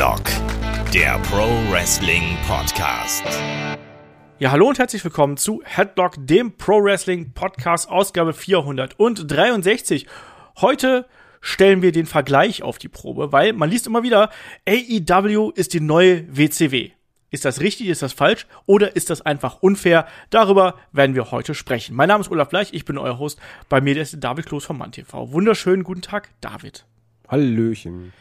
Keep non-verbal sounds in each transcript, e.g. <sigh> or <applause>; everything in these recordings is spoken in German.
Headlock, der Pro Wrestling Podcast. Ja, hallo und herzlich willkommen zu Headlock, dem Pro Wrestling Podcast, Ausgabe 463. Heute stellen wir den Vergleich auf die Probe, weil man liest immer wieder, AEW ist die neue WCW. Ist das richtig, ist das falsch oder ist das einfach unfair? Darüber werden wir heute sprechen. Mein Name ist Olaf Bleich, ich bin euer Host. Bei mir ist David Kloß vom MannTV. Wunderschönen guten Tag, David. Hallöchen.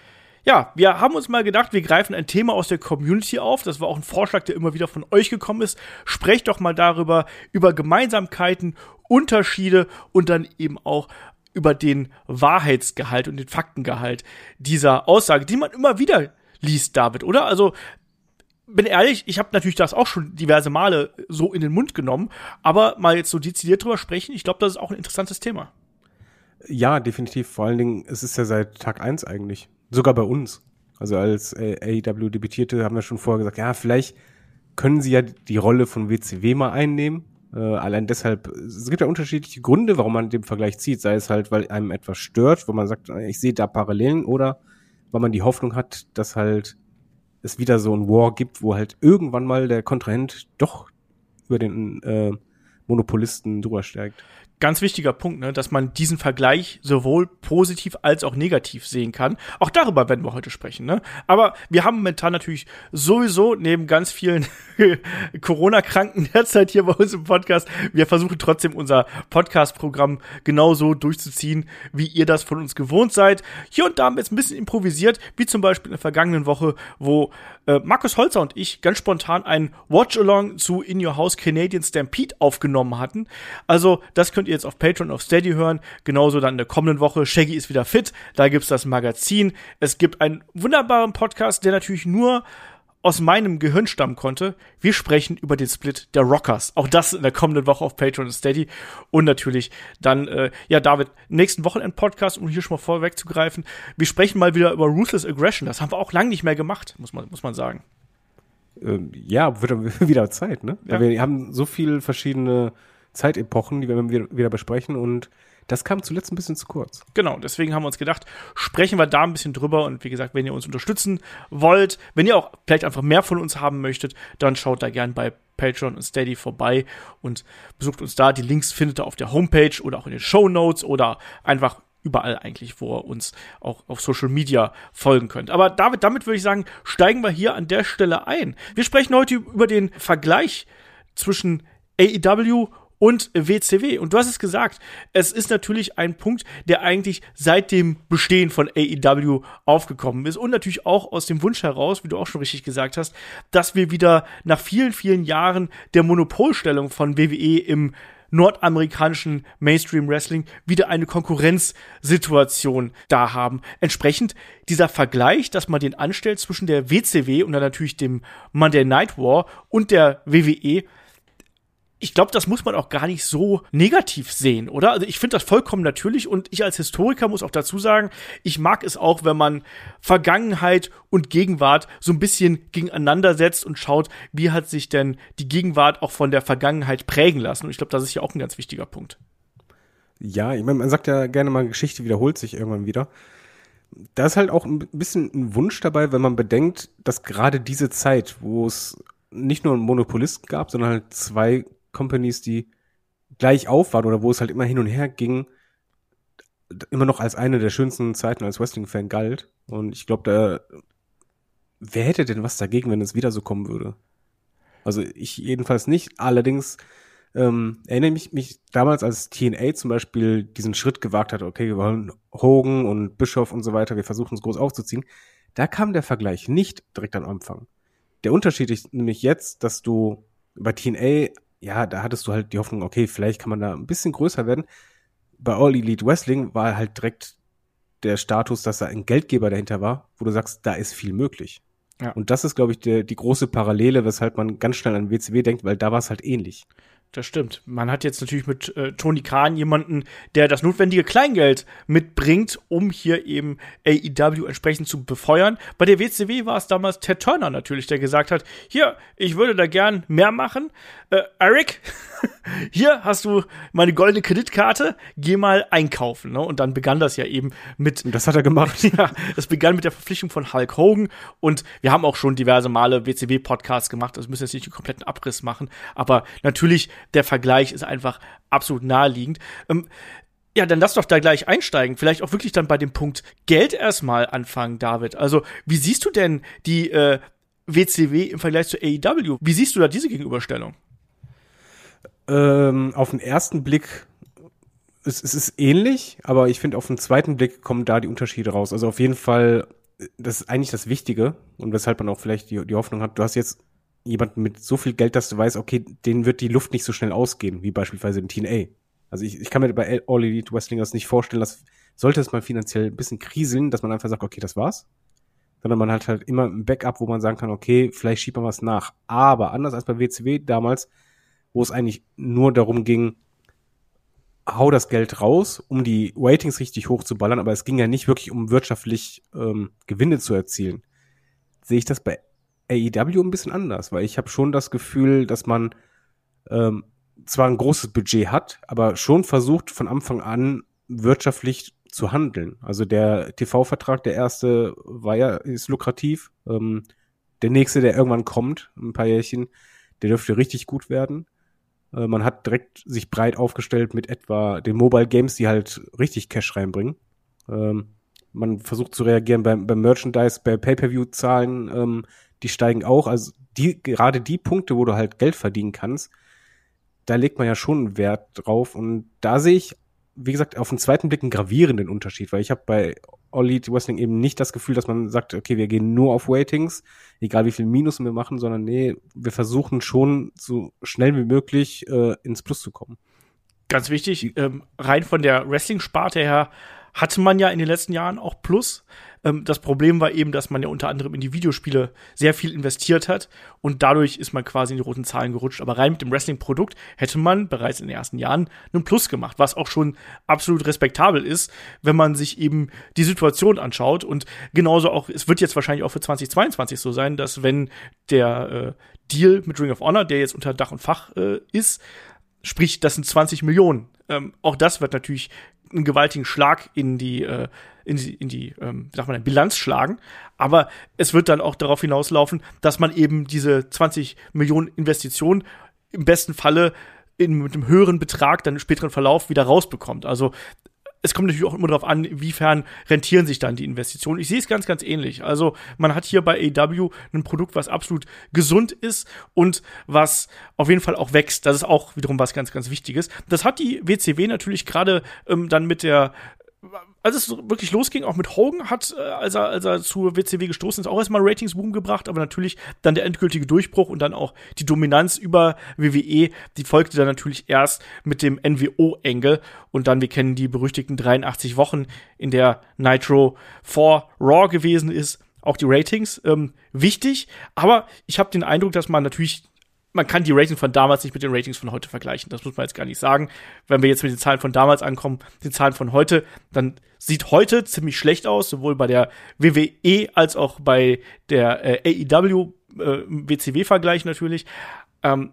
Ja, wir haben uns mal gedacht, wir greifen ein Thema aus der Community auf. Das war auch ein Vorschlag, der immer wieder von euch gekommen ist. Sprecht doch mal darüber, über Gemeinsamkeiten, Unterschiede und dann eben auch über den Wahrheitsgehalt und den Faktengehalt dieser Aussage, die man immer wieder liest, David, oder? Also bin ehrlich, ich habe natürlich das auch schon diverse Male so in den Mund genommen, aber mal jetzt so dezidiert drüber sprechen, ich glaube, das ist auch ein interessantes Thema. Ja, definitiv. Vor allen Dingen, es ist ja seit Tag eins eigentlich. Sogar bei uns. Also als AEW debütierte, haben wir schon vorher gesagt, ja, vielleicht können sie ja die Rolle von WCW mal einnehmen. Äh, allein deshalb, es gibt ja unterschiedliche Gründe, warum man den Vergleich zieht. Sei es halt, weil einem etwas stört, wo man sagt, ich sehe da Parallelen, oder weil man die Hoffnung hat, dass halt es wieder so ein War gibt, wo halt irgendwann mal der Kontrahent doch über den äh, Monopolisten drüber steigt ganz wichtiger Punkt, ne, dass man diesen Vergleich sowohl positiv als auch negativ sehen kann. Auch darüber werden wir heute sprechen. Ne? Aber wir haben momentan natürlich sowieso neben ganz vielen <laughs> Corona-Kranken derzeit hier bei uns im Podcast, wir versuchen trotzdem unser Podcast-Programm genauso durchzuziehen, wie ihr das von uns gewohnt seid. Hier und da haben wir jetzt ein bisschen improvisiert, wie zum Beispiel in der vergangenen Woche, wo äh, Markus Holzer und ich ganz spontan ein Watch-Along zu In Your House Canadian Stampede aufgenommen hatten. Also das könnt ihr jetzt auf Patreon, auf Steady hören. Genauso dann in der kommenden Woche. Shaggy ist wieder fit. Da gibt's das Magazin. Es gibt einen wunderbaren Podcast, der natürlich nur aus meinem Gehirn stammen konnte. Wir sprechen über den Split der Rockers. Auch das in der kommenden Woche auf Patreon und Steady. Und natürlich dann, äh, ja, David, nächsten Wochenend-Podcast, um hier schon mal vorwegzugreifen. Wir sprechen mal wieder über Ruthless Aggression. Das haben wir auch lange nicht mehr gemacht, muss man, muss man sagen. Ähm, ja, wird <laughs> wieder Zeit, ne? Ja. Wir haben so viele verschiedene Zeitepochen, die wir wieder besprechen und das kam zuletzt ein bisschen zu kurz. Genau, deswegen haben wir uns gedacht, sprechen wir da ein bisschen drüber. Und wie gesagt, wenn ihr uns unterstützen wollt, wenn ihr auch vielleicht einfach mehr von uns haben möchtet, dann schaut da gern bei Patreon und Steady vorbei und besucht uns da. Die Links findet ihr auf der Homepage oder auch in den Show Notes oder einfach überall eigentlich, wo ihr uns auch auf Social Media folgen könnt. Aber David, damit würde ich sagen, steigen wir hier an der Stelle ein. Wir sprechen heute über den Vergleich zwischen AEW und WCW. Und du hast es gesagt, es ist natürlich ein Punkt, der eigentlich seit dem Bestehen von AEW aufgekommen ist und natürlich auch aus dem Wunsch heraus, wie du auch schon richtig gesagt hast, dass wir wieder nach vielen, vielen Jahren der Monopolstellung von WWE im nordamerikanischen Mainstream Wrestling wieder eine Konkurrenzsituation da haben. Entsprechend dieser Vergleich, dass man den anstellt zwischen der WCW und dann natürlich dem Monday Night War und der WWE, ich glaube, das muss man auch gar nicht so negativ sehen, oder? Also ich finde das vollkommen natürlich und ich als Historiker muss auch dazu sagen, ich mag es auch, wenn man Vergangenheit und Gegenwart so ein bisschen gegeneinander setzt und schaut, wie hat sich denn die Gegenwart auch von der Vergangenheit prägen lassen. Und ich glaube, das ist ja auch ein ganz wichtiger Punkt. Ja, ich meine, man sagt ja gerne mal, Geschichte wiederholt sich irgendwann wieder. Da ist halt auch ein bisschen ein Wunsch dabei, wenn man bedenkt, dass gerade diese Zeit, wo es nicht nur einen Monopolisten gab, sondern halt zwei Companies, die gleich auf waren oder wo es halt immer hin und her ging, immer noch als eine der schönsten Zeiten als Wrestling-Fan galt. Und ich glaube, da, wer hätte denn was dagegen, wenn es wieder so kommen würde? Also ich jedenfalls nicht. Allerdings ähm, erinnere ich mich damals, als TNA zum Beispiel diesen Schritt gewagt hat, okay, wir wollen Hogan und Bischof und so weiter, wir versuchen es groß aufzuziehen. Da kam der Vergleich nicht direkt am Anfang. Der Unterschied ist nämlich jetzt, dass du bei TNA ja, da hattest du halt die Hoffnung, okay, vielleicht kann man da ein bisschen größer werden. Bei All Elite Wrestling war halt direkt der Status, dass da ein Geldgeber dahinter war, wo du sagst, da ist viel möglich. Ja. Und das ist, glaube ich, der, die große Parallele, weshalb man ganz schnell an WCW denkt, weil da war es halt ähnlich. Das stimmt. Man hat jetzt natürlich mit äh, Tony Khan jemanden, der das notwendige Kleingeld mitbringt, um hier eben AEW entsprechend zu befeuern. Bei der WCW war es damals Ted Turner natürlich, der gesagt hat, hier, ich würde da gern mehr machen. Äh, Eric, <laughs> hier hast du meine goldene Kreditkarte, geh mal einkaufen. Ne? Und dann begann das ja eben mit. Und das hat er gemacht. <laughs> ja, es begann mit der Verpflichtung von Hulk Hogan. Und wir haben auch schon diverse Male WCW-Podcasts gemacht. Das müssen jetzt nicht den kompletten Abriss machen. Aber natürlich, der Vergleich ist einfach absolut naheliegend. Ähm, ja, dann lass doch da gleich einsteigen. Vielleicht auch wirklich dann bei dem Punkt Geld erstmal anfangen, David. Also, wie siehst du denn die äh, WCW im Vergleich zu AEW? Wie siehst du da diese Gegenüberstellung? Ähm, auf den ersten Blick es, es ist ähnlich, aber ich finde, auf den zweiten Blick kommen da die Unterschiede raus. Also auf jeden Fall, das ist eigentlich das Wichtige und weshalb man auch vielleicht die, die Hoffnung hat, du hast jetzt jemanden mit so viel Geld, dass du weißt, okay, denen wird die Luft nicht so schnell ausgehen, wie beispielsweise in TNA. Also ich, ich kann mir bei All Elite Wrestling das nicht vorstellen, dass sollte es mal finanziell ein bisschen kriseln, dass man einfach sagt, okay, das war's. Sondern man hat halt immer ein Backup, wo man sagen kann, okay, vielleicht schiebt man was nach. Aber anders als bei WCW damals, wo es eigentlich nur darum ging, hau das Geld raus, um die Ratings richtig hochzuballern, aber es ging ja nicht wirklich um wirtschaftlich ähm, Gewinne zu erzielen. Sehe ich das bei AEW ein bisschen anders, weil ich habe schon das Gefühl, dass man ähm, zwar ein großes Budget hat, aber schon versucht von Anfang an wirtschaftlich zu handeln. Also der TV-Vertrag, der erste, war ja, ist lukrativ. Ähm, der nächste, der irgendwann kommt, ein paar Jährchen, der dürfte richtig gut werden. Äh, man hat direkt sich breit aufgestellt mit etwa den Mobile Games, die halt richtig Cash reinbringen. Ähm, man versucht zu reagieren beim, beim Merchandise, bei Pay-Per-View-Zahlen, ähm, die steigen auch. Also die, gerade die Punkte, wo du halt Geld verdienen kannst, da legt man ja schon Wert drauf. Und da sehe ich, wie gesagt, auf den zweiten Blick einen gravierenden Unterschied, weil ich habe bei All Elite Wrestling eben nicht das Gefühl, dass man sagt, okay, wir gehen nur auf Ratings, egal wie viel Minus wir machen, sondern nee, wir versuchen schon so schnell wie möglich äh, ins Plus zu kommen. Ganz wichtig, ähm, rein von der Wrestling-Sparte her hatte man ja in den letzten Jahren auch Plus. Ähm, das Problem war eben, dass man ja unter anderem in die Videospiele sehr viel investiert hat und dadurch ist man quasi in die roten Zahlen gerutscht. Aber rein mit dem Wrestling-Produkt hätte man bereits in den ersten Jahren einen Plus gemacht, was auch schon absolut respektabel ist, wenn man sich eben die Situation anschaut. Und genauso auch, es wird jetzt wahrscheinlich auch für 2022 so sein, dass wenn der äh, Deal mit Ring of Honor, der jetzt unter Dach und Fach äh, ist, sprich, das sind 20 Millionen. Ähm, auch das wird natürlich einen gewaltigen Schlag in die, äh, in die, in die ähm, sag mal, Bilanz schlagen. Aber es wird dann auch darauf hinauslaufen, dass man eben diese 20 Millionen Investitionen im besten Falle in, mit einem höheren Betrag dann im späteren Verlauf wieder rausbekommt. Also es kommt natürlich auch immer darauf an, inwiefern rentieren sich dann die Investitionen. Ich sehe es ganz, ganz ähnlich. Also man hat hier bei AW ein Produkt, was absolut gesund ist und was auf jeden Fall auch wächst. Das ist auch wiederum was ganz, ganz Wichtiges. Das hat die WCW natürlich gerade ähm, dann mit der als es wirklich losging, auch mit Hogan hat, äh, als er, als er zur WCW gestoßen ist, auch erstmal Ratingsboom gebracht, aber natürlich dann der endgültige Durchbruch und dann auch die Dominanz über WWE, die folgte dann natürlich erst mit dem NWO-Engel und dann, wir kennen die berüchtigten 83 Wochen, in der Nitro 4 Raw gewesen ist, auch die Ratings ähm, wichtig, aber ich habe den Eindruck, dass man natürlich man kann die Ratings von damals nicht mit den Ratings von heute vergleichen. Das muss man jetzt gar nicht sagen. Wenn wir jetzt mit den Zahlen von damals ankommen, den Zahlen von heute, dann sieht heute ziemlich schlecht aus, sowohl bei der WWE als auch bei der äh, AEW äh, WCW-Vergleich natürlich. Ähm,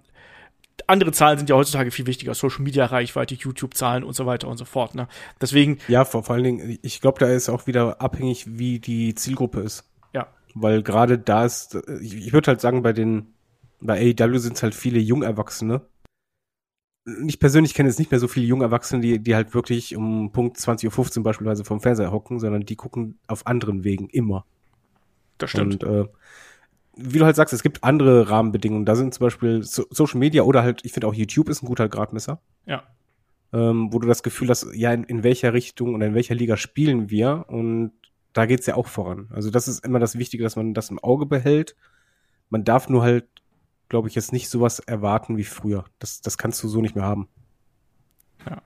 andere Zahlen sind ja heutzutage viel wichtiger, Social Media Reichweite, YouTube Zahlen und so weiter und so fort. Ne? Deswegen ja, vor, vor allen Dingen, ich glaube, da ist auch wieder abhängig, wie die Zielgruppe ist. Ja, weil gerade da ist, ich, ich würde halt sagen, bei den bei AEW sind es halt viele Jungerwachsene. Ich persönlich kenne jetzt nicht mehr so viele Jungerwachsene, die, die halt wirklich um Punkt 20.15 Uhr beispielsweise vom Fernseher hocken, sondern die gucken auf anderen Wegen immer. Das stimmt. Und äh, wie du halt sagst, es gibt andere Rahmenbedingungen. Da sind zum Beispiel so Social Media oder halt, ich finde auch YouTube ist ein guter Gradmesser. Ja. Ähm, wo du das Gefühl hast, ja, in, in welcher Richtung oder in welcher Liga spielen wir und da geht's ja auch voran. Also das ist immer das Wichtige, dass man das im Auge behält. Man darf nur halt glaube ich, jetzt nicht sowas erwarten wie früher. Das, das kannst du so nicht mehr haben. Ja.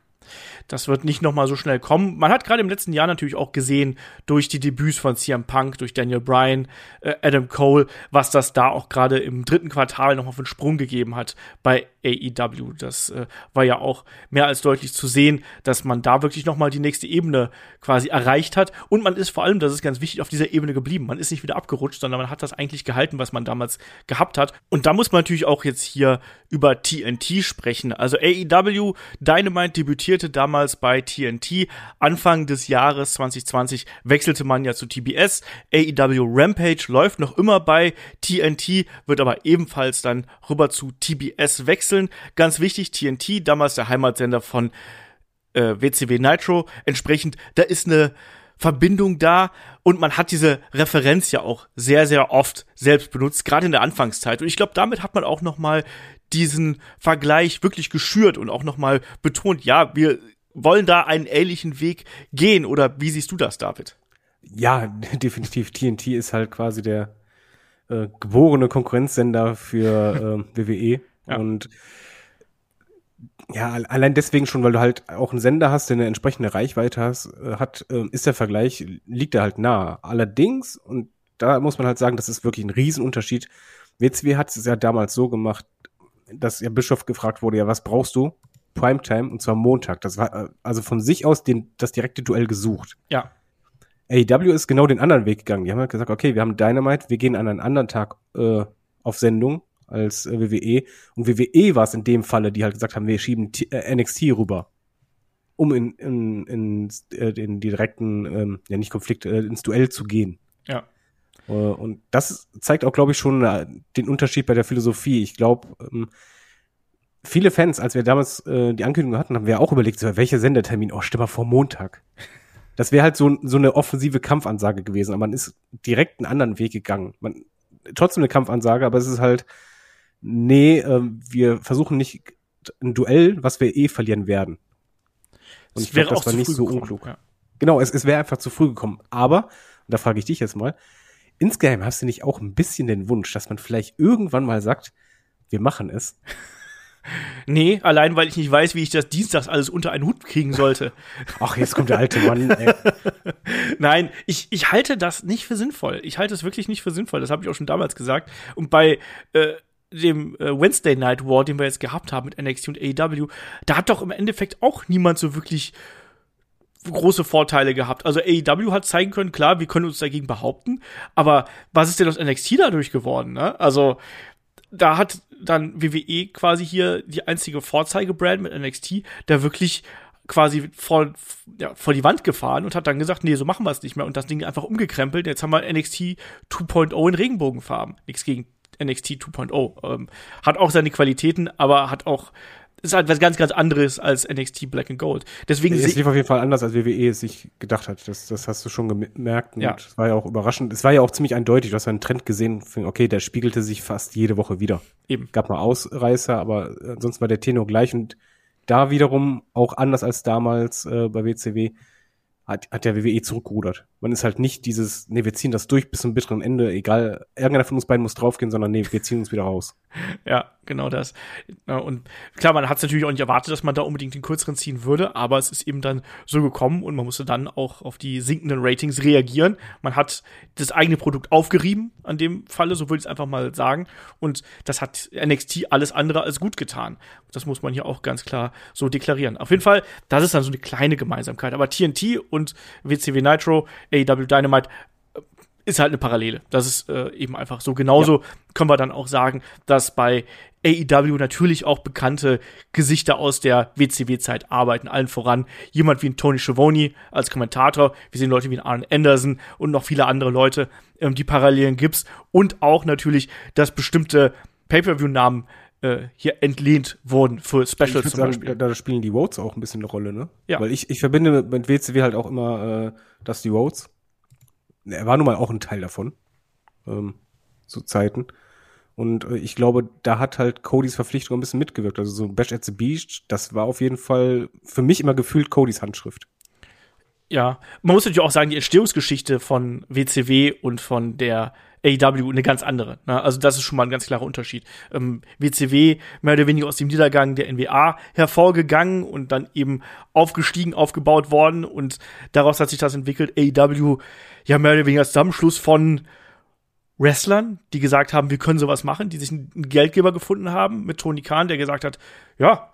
Das wird nicht noch mal so schnell kommen. Man hat gerade im letzten Jahr natürlich auch gesehen, durch die Debüts von CM Punk, durch Daniel Bryan, äh, Adam Cole, was das da auch gerade im dritten Quartal noch auf einen Sprung gegeben hat bei AEW. Das äh, war ja auch mehr als deutlich zu sehen, dass man da wirklich noch mal die nächste Ebene quasi erreicht hat. Und man ist vor allem, das ist ganz wichtig, auf dieser Ebene geblieben. Man ist nicht wieder abgerutscht, sondern man hat das eigentlich gehalten, was man damals gehabt hat. Und da muss man natürlich auch jetzt hier über TNT sprechen. Also AEW Dynamite debütierte damals bei TNT. Anfang des Jahres 2020 wechselte man ja zu TBS. AEW Rampage läuft noch immer bei TNT, wird aber ebenfalls dann rüber zu TBS wechseln. Ganz wichtig, TNT, damals der Heimatsender von äh, WCW Nitro. Entsprechend, da ist eine Verbindung da und man hat diese Referenz ja auch sehr, sehr oft selbst benutzt, gerade in der Anfangszeit. Und ich glaube, damit hat man auch noch mal diesen Vergleich wirklich geschürt und auch noch mal betont, ja, wir wollen da einen ähnlichen Weg gehen. Oder wie siehst du das, David? Ja, <laughs> definitiv. TNT ist halt quasi der äh, geborene Konkurrenzsender für <laughs> äh, WWE. Ja. Und ja, allein deswegen schon, weil du halt auch einen Sender hast, der eine entsprechende Reichweite hast, äh, hat, äh, ist der Vergleich, liegt er halt nah. Allerdings, und da muss man halt sagen, das ist wirklich ein Riesenunterschied. WCW hat es ja damals so gemacht, dass ja Bischof gefragt wurde, ja, was brauchst du? Primetime, und zwar Montag. Das war äh, also von sich aus den, das direkte Duell gesucht. Ja. AEW ist genau den anderen Weg gegangen. Die haben halt gesagt, okay, wir haben Dynamite, wir gehen an einen anderen Tag äh, auf Sendung als äh, WWE. Und WWE war es in dem Falle, die halt gesagt haben, wir schieben T äh, NXT rüber, um in, in, in, äh, in die direkten, ähm, ja nicht Konflikt, äh, ins Duell zu gehen. Ja. Äh, und das zeigt auch, glaube ich, schon den Unterschied bei der Philosophie. Ich glaube, ähm, viele Fans, als wir damals äh, die Ankündigung hatten, haben wir auch überlegt, so, welcher Sendetermin? Oh, stimme mal vor Montag. Das wäre halt so, so eine offensive Kampfansage gewesen, aber man ist direkt einen anderen Weg gegangen. Man, trotzdem eine Kampfansage, aber es ist halt, nee, äh, wir versuchen nicht ein Duell, was wir eh verlieren werden. Und ich glaube, das war nicht so gekommen, unklug. Ja. Genau, es, es wäre einfach zu früh gekommen. Aber, und da frage ich dich jetzt mal, insgeheim hast du nicht auch ein bisschen den Wunsch, dass man vielleicht irgendwann mal sagt, wir machen es? Nee, allein weil ich nicht weiß, wie ich das dienstags alles unter einen Hut kriegen sollte. Ach, jetzt kommt der alte Mann. Ey. <laughs> Nein, ich, ich halte das nicht für sinnvoll. Ich halte es wirklich nicht für sinnvoll. Das habe ich auch schon damals gesagt. Und bei äh, dem äh, Wednesday Night War, den wir jetzt gehabt haben mit NXT und AEW, da hat doch im Endeffekt auch niemand so wirklich große Vorteile gehabt. Also AEW hat zeigen können, klar, wir können uns dagegen behaupten, aber was ist denn aus NXT dadurch geworden? Ne? Also da hat dann WWE quasi hier die einzige Vorzeigebrand mit NXT, der wirklich quasi vor, ja, vor die Wand gefahren und hat dann gesagt, nee, so machen wir es nicht mehr und das Ding einfach umgekrempelt. Jetzt haben wir NXT 2.0 in Regenbogenfarben. Nichts gegen NXT 2.0. Ähm, hat auch seine Qualitäten, aber hat auch ist halt was ganz, ganz anderes als NXT Black and Gold. Deswegen es lief auf jeden Fall anders, als WWE es sich gedacht hat. Das, das hast du schon gemerkt. Und ja. es war ja auch überraschend. Es war ja auch ziemlich eindeutig. Du hast einen Trend gesehen. Okay, der spiegelte sich fast jede Woche wieder. Eben. Gab mal Ausreißer, aber sonst war der Tenor gleich. Und da wiederum auch anders als damals äh, bei WCW hat, hat der WWE zurückgerudert. Man ist halt nicht dieses, nee, wir ziehen das durch bis zum bitteren Ende, egal, irgendeiner von uns beiden muss draufgehen, sondern nee, wir ziehen uns wieder raus. Ja, genau das. Und klar, man hat es natürlich auch nicht erwartet, dass man da unbedingt den kürzeren ziehen würde, aber es ist eben dann so gekommen und man musste dann auch auf die sinkenden Ratings reagieren. Man hat das eigene Produkt aufgerieben, an dem Falle, so würde ich es einfach mal sagen. Und das hat NXT alles andere als gut getan. Das muss man hier auch ganz klar so deklarieren. Auf jeden Fall, das ist dann so eine kleine Gemeinsamkeit. Aber TNT und WCW Nitro, AEW Dynamite ist halt eine Parallele. Das ist äh, eben einfach so. Genauso ja. können wir dann auch sagen, dass bei AEW natürlich auch bekannte Gesichter aus der WCW-Zeit arbeiten. Allen voran jemand wie ein Tony Schiavone als Kommentator. Wir sehen Leute wie ein Arne Anderson und noch viele andere Leute, ähm, die Parallelen gibt's. Und auch natürlich, dass bestimmte Pay-Per-View-Namen äh, hier entlehnt wurden für Specials zum sagen, Beispiel. Da, da, spielen die Votes auch ein bisschen eine Rolle, ne? Ja. Weil ich, ich verbinde mit WCW halt auch immer äh, dass die Votes er war nun mal auch ein Teil davon ähm, zu Zeiten. Und äh, ich glaube, da hat halt Codys Verpflichtung ein bisschen mitgewirkt. Also so Bash at the Beach, das war auf jeden Fall für mich immer gefühlt Codys Handschrift. Ja, man muss natürlich auch sagen, die Entstehungsgeschichte von WCW und von der AEW eine ganz andere. Ne? Also das ist schon mal ein ganz klarer Unterschied. Ähm, WCW mehr oder weniger aus dem Niedergang der NWA hervorgegangen und dann eben aufgestiegen, aufgebaut worden und daraus hat sich das entwickelt. AEW ja mehr oder weniger als Zusammenschluss von Wrestlern, die gesagt haben, wir können sowas machen, die sich einen Geldgeber gefunden haben mit Tony Khan, der gesagt hat, ja,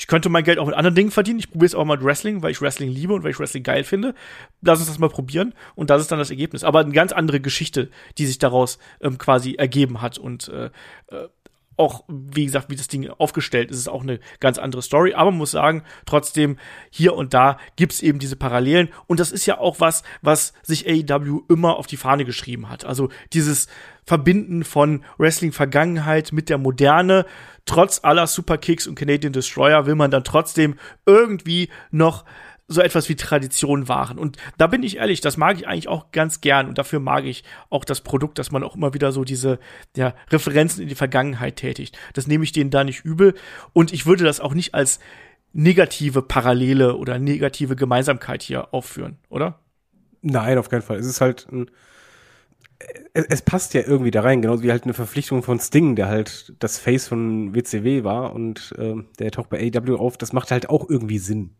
ich könnte mein Geld auch mit anderen Dingen verdienen. Ich probiere es auch mal mit Wrestling, weil ich Wrestling liebe und weil ich Wrestling geil finde. Lass uns das mal probieren. Und das ist dann das Ergebnis. Aber eine ganz andere Geschichte, die sich daraus ähm, quasi ergeben hat. Und äh, äh auch, wie gesagt, wie das Ding aufgestellt ist, ist auch eine ganz andere Story. Aber man muss sagen, trotzdem, hier und da gibt es eben diese Parallelen. Und das ist ja auch was, was sich AEW immer auf die Fahne geschrieben hat. Also dieses Verbinden von Wrestling-Vergangenheit mit der Moderne. Trotz aller Superkicks und Canadian Destroyer will man dann trotzdem irgendwie noch so etwas wie Tradition wahren. Und da bin ich ehrlich, das mag ich eigentlich auch ganz gern und dafür mag ich auch das Produkt, dass man auch immer wieder so diese ja, Referenzen in die Vergangenheit tätigt. Das nehme ich denen da nicht übel und ich würde das auch nicht als negative Parallele oder negative Gemeinsamkeit hier aufführen, oder? Nein, auf keinen Fall. Es ist halt ein es, es passt ja irgendwie da rein, genauso wie halt eine Verpflichtung von Sting, der halt das Face von WCW war und äh, der taucht bei AEW auf, das macht halt auch irgendwie Sinn.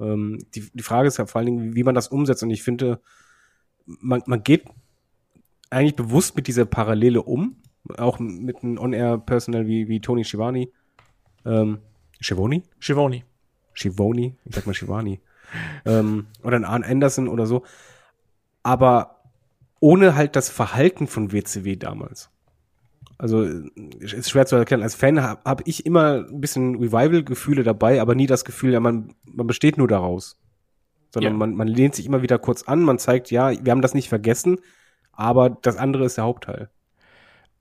Ähm, die, die Frage ist ja vor allen Dingen, wie man das umsetzt. Und ich finde, man, man geht eigentlich bewusst mit dieser Parallele um, auch mit einem On-Air-Personal wie, wie Tony Schivani. Ähm, Schivoni? Schivoni. Schivoni, ich sag mal Schivani. <laughs> ähm, oder ein Arn Anderson oder so. Aber ohne halt das Verhalten von WCW damals also ist schwer zu erklären. Als Fan habe hab ich immer ein bisschen Revival-Gefühle dabei, aber nie das Gefühl, ja, man, man besteht nur daraus. Sondern ja. man, man lehnt sich immer wieder kurz an, man zeigt, ja, wir haben das nicht vergessen, aber das andere ist der Hauptteil.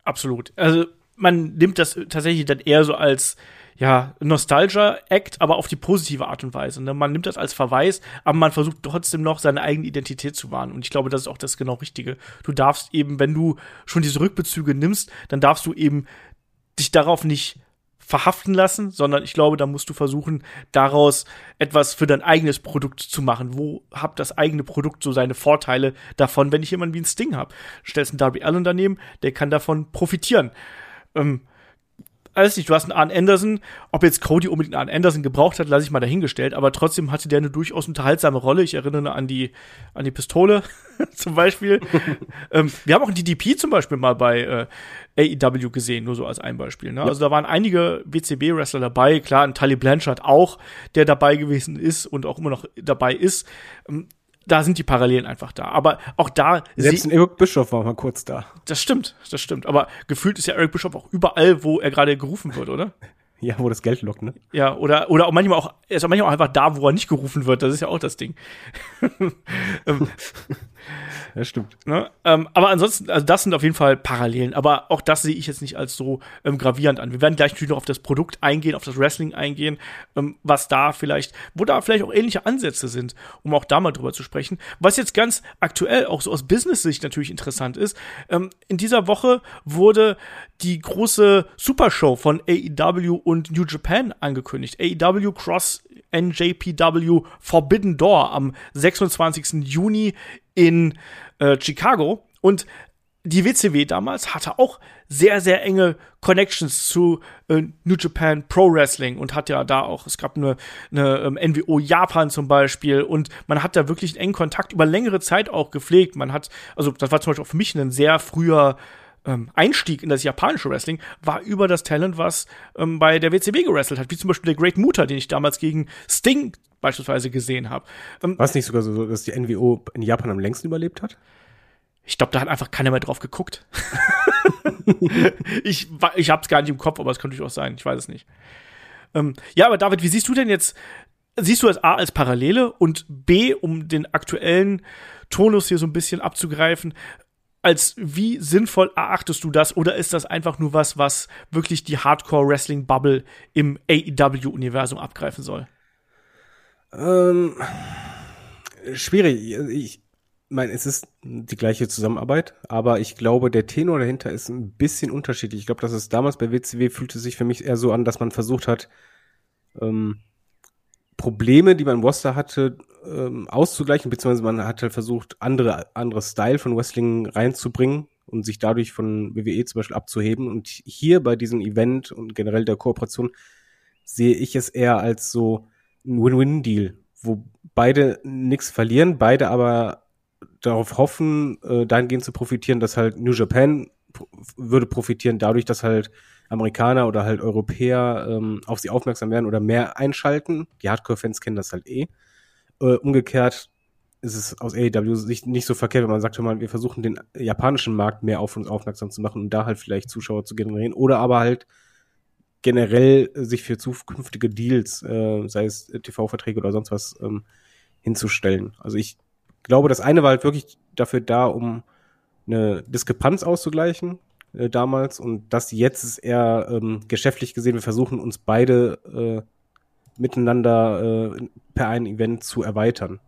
Absolut. Also man nimmt das tatsächlich dann eher so als ja, Nostalgia-Act, aber auf die positive Art und Weise. Ne? Man nimmt das als Verweis, aber man versucht trotzdem noch seine eigene Identität zu wahren. Und ich glaube, das ist auch das genau Richtige. Du darfst eben, wenn du schon diese Rückbezüge nimmst, dann darfst du eben dich darauf nicht verhaften lassen, sondern ich glaube, da musst du versuchen, daraus etwas für dein eigenes Produkt zu machen. Wo hat das eigene Produkt so seine Vorteile davon, wenn ich jemanden wie ein Sting habe? Stellst einen Darby Allen daneben, der kann davon profitieren. Ähm, weiß nicht, du hast einen Arn Anderson. Ob jetzt Cody unbedingt einen Arn Anderson gebraucht hat, lasse ich mal dahingestellt. Aber trotzdem hatte der eine durchaus unterhaltsame Rolle. Ich erinnere an die, an die Pistole <laughs> zum Beispiel. <laughs> ähm, wir haben auch einen DDP zum Beispiel mal bei äh, AEW gesehen, nur so als ein Beispiel. Ne? Ja. Also da waren einige WCB-Wrestler dabei. Klar, ein Tully Blanchard auch, der dabei gewesen ist und auch immer noch dabei ist. Ähm, da sind die Parallelen einfach da. Aber auch da. Selbst ein Eric Bischoff war mal kurz da. Das stimmt, das stimmt. Aber gefühlt ist ja Eric Bischoff auch überall, wo er gerade gerufen wird, oder? <laughs> Ja, wo das Geld lockt, ne? Ja, oder, oder auch manchmal auch, er ist auch manchmal auch einfach da, wo er nicht gerufen wird. Das ist ja auch das Ding. <laughs> <laughs> Ja, stimmt. Ne? Ähm, aber ansonsten, also das sind auf jeden Fall Parallelen. Aber auch das sehe ich jetzt nicht als so ähm, gravierend an. Wir werden gleich natürlich noch auf das Produkt eingehen, auf das Wrestling eingehen, ähm, was da vielleicht, wo da vielleicht auch ähnliche Ansätze sind, um auch da mal drüber zu sprechen. Was jetzt ganz aktuell auch so aus Business-Sicht natürlich interessant ist, ähm, in dieser Woche wurde die große Supershow von AEW und New Japan angekündigt. AEW Cross NJPW Forbidden Door am 26. Juni in äh, Chicago. Und die WCW damals hatte auch sehr, sehr enge Connections zu äh, New Japan Pro Wrestling und hat ja da auch, es gab eine, eine ähm, NWO Japan zum Beispiel und man hat da wirklich einen engen Kontakt über längere Zeit auch gepflegt. Man hat, also das war zum Beispiel auch für mich ein sehr früher ähm, Einstieg in das japanische Wrestling war über das Talent, was ähm, bei der WCW gewrestelt hat, wie zum Beispiel der Great Muta, den ich damals gegen Sting beispielsweise gesehen habe. Ähm, war es nicht sogar so, dass die NWO in Japan am längsten überlebt hat? Ich glaube, da hat einfach keiner mehr drauf geguckt. <laughs> ich ich habe es gar nicht im Kopf, aber es könnte durchaus sein. Ich weiß es nicht. Ähm, ja, aber David, wie siehst du denn jetzt? Siehst du es A als Parallele und B, um den aktuellen Tonus hier so ein bisschen abzugreifen, als wie sinnvoll erachtest du das oder ist das einfach nur was, was wirklich die Hardcore-Wrestling-Bubble im AEW-Universum abgreifen soll? Ähm, schwierig. Ich meine, es ist die gleiche Zusammenarbeit, aber ich glaube, der Tenor dahinter ist ein bisschen unterschiedlich. Ich glaube, dass es damals bei WCW fühlte sich für mich eher so an, dass man versucht hat, ähm, Probleme, die man im Roster hatte, ähm, auszugleichen, beziehungsweise man hat halt versucht, andere, andere Style von Wrestling reinzubringen und sich dadurch von WWE zum Beispiel abzuheben. Und hier bei diesem Event und generell der Kooperation sehe ich es eher als so ein Win-Win-Deal, wo beide nichts verlieren, beide aber darauf hoffen, äh, dahingehend zu profitieren, dass halt New Japan würde profitieren dadurch, dass halt Amerikaner oder halt Europäer ähm, auf sie aufmerksam werden oder mehr einschalten. Die Hardcore-Fans kennen das halt eh. Äh, umgekehrt ist es aus AEW Sicht nicht so verkehrt, wenn man sagt, hör mal, wir versuchen den japanischen Markt mehr auf uns aufmerksam zu machen und da halt vielleicht Zuschauer zu generieren oder aber halt generell sich für zukünftige Deals, äh, sei es TV-Verträge oder sonst was, ähm, hinzustellen. Also ich glaube, das eine war halt wirklich dafür da, um eine Diskrepanz auszugleichen äh, damals und das jetzt ist eher ähm, geschäftlich gesehen, wir versuchen uns beide äh, miteinander äh, per ein Event zu erweitern.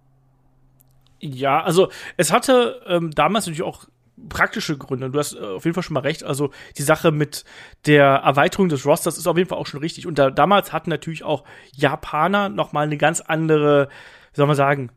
Ja, also es hatte ähm, damals natürlich auch praktische Gründe. Du hast äh, auf jeden Fall schon mal recht. Also die Sache mit der Erweiterung des Rosters ist auf jeden Fall auch schon richtig. Und da, damals hatten natürlich auch Japaner noch mal eine ganz andere, wie soll man sagen,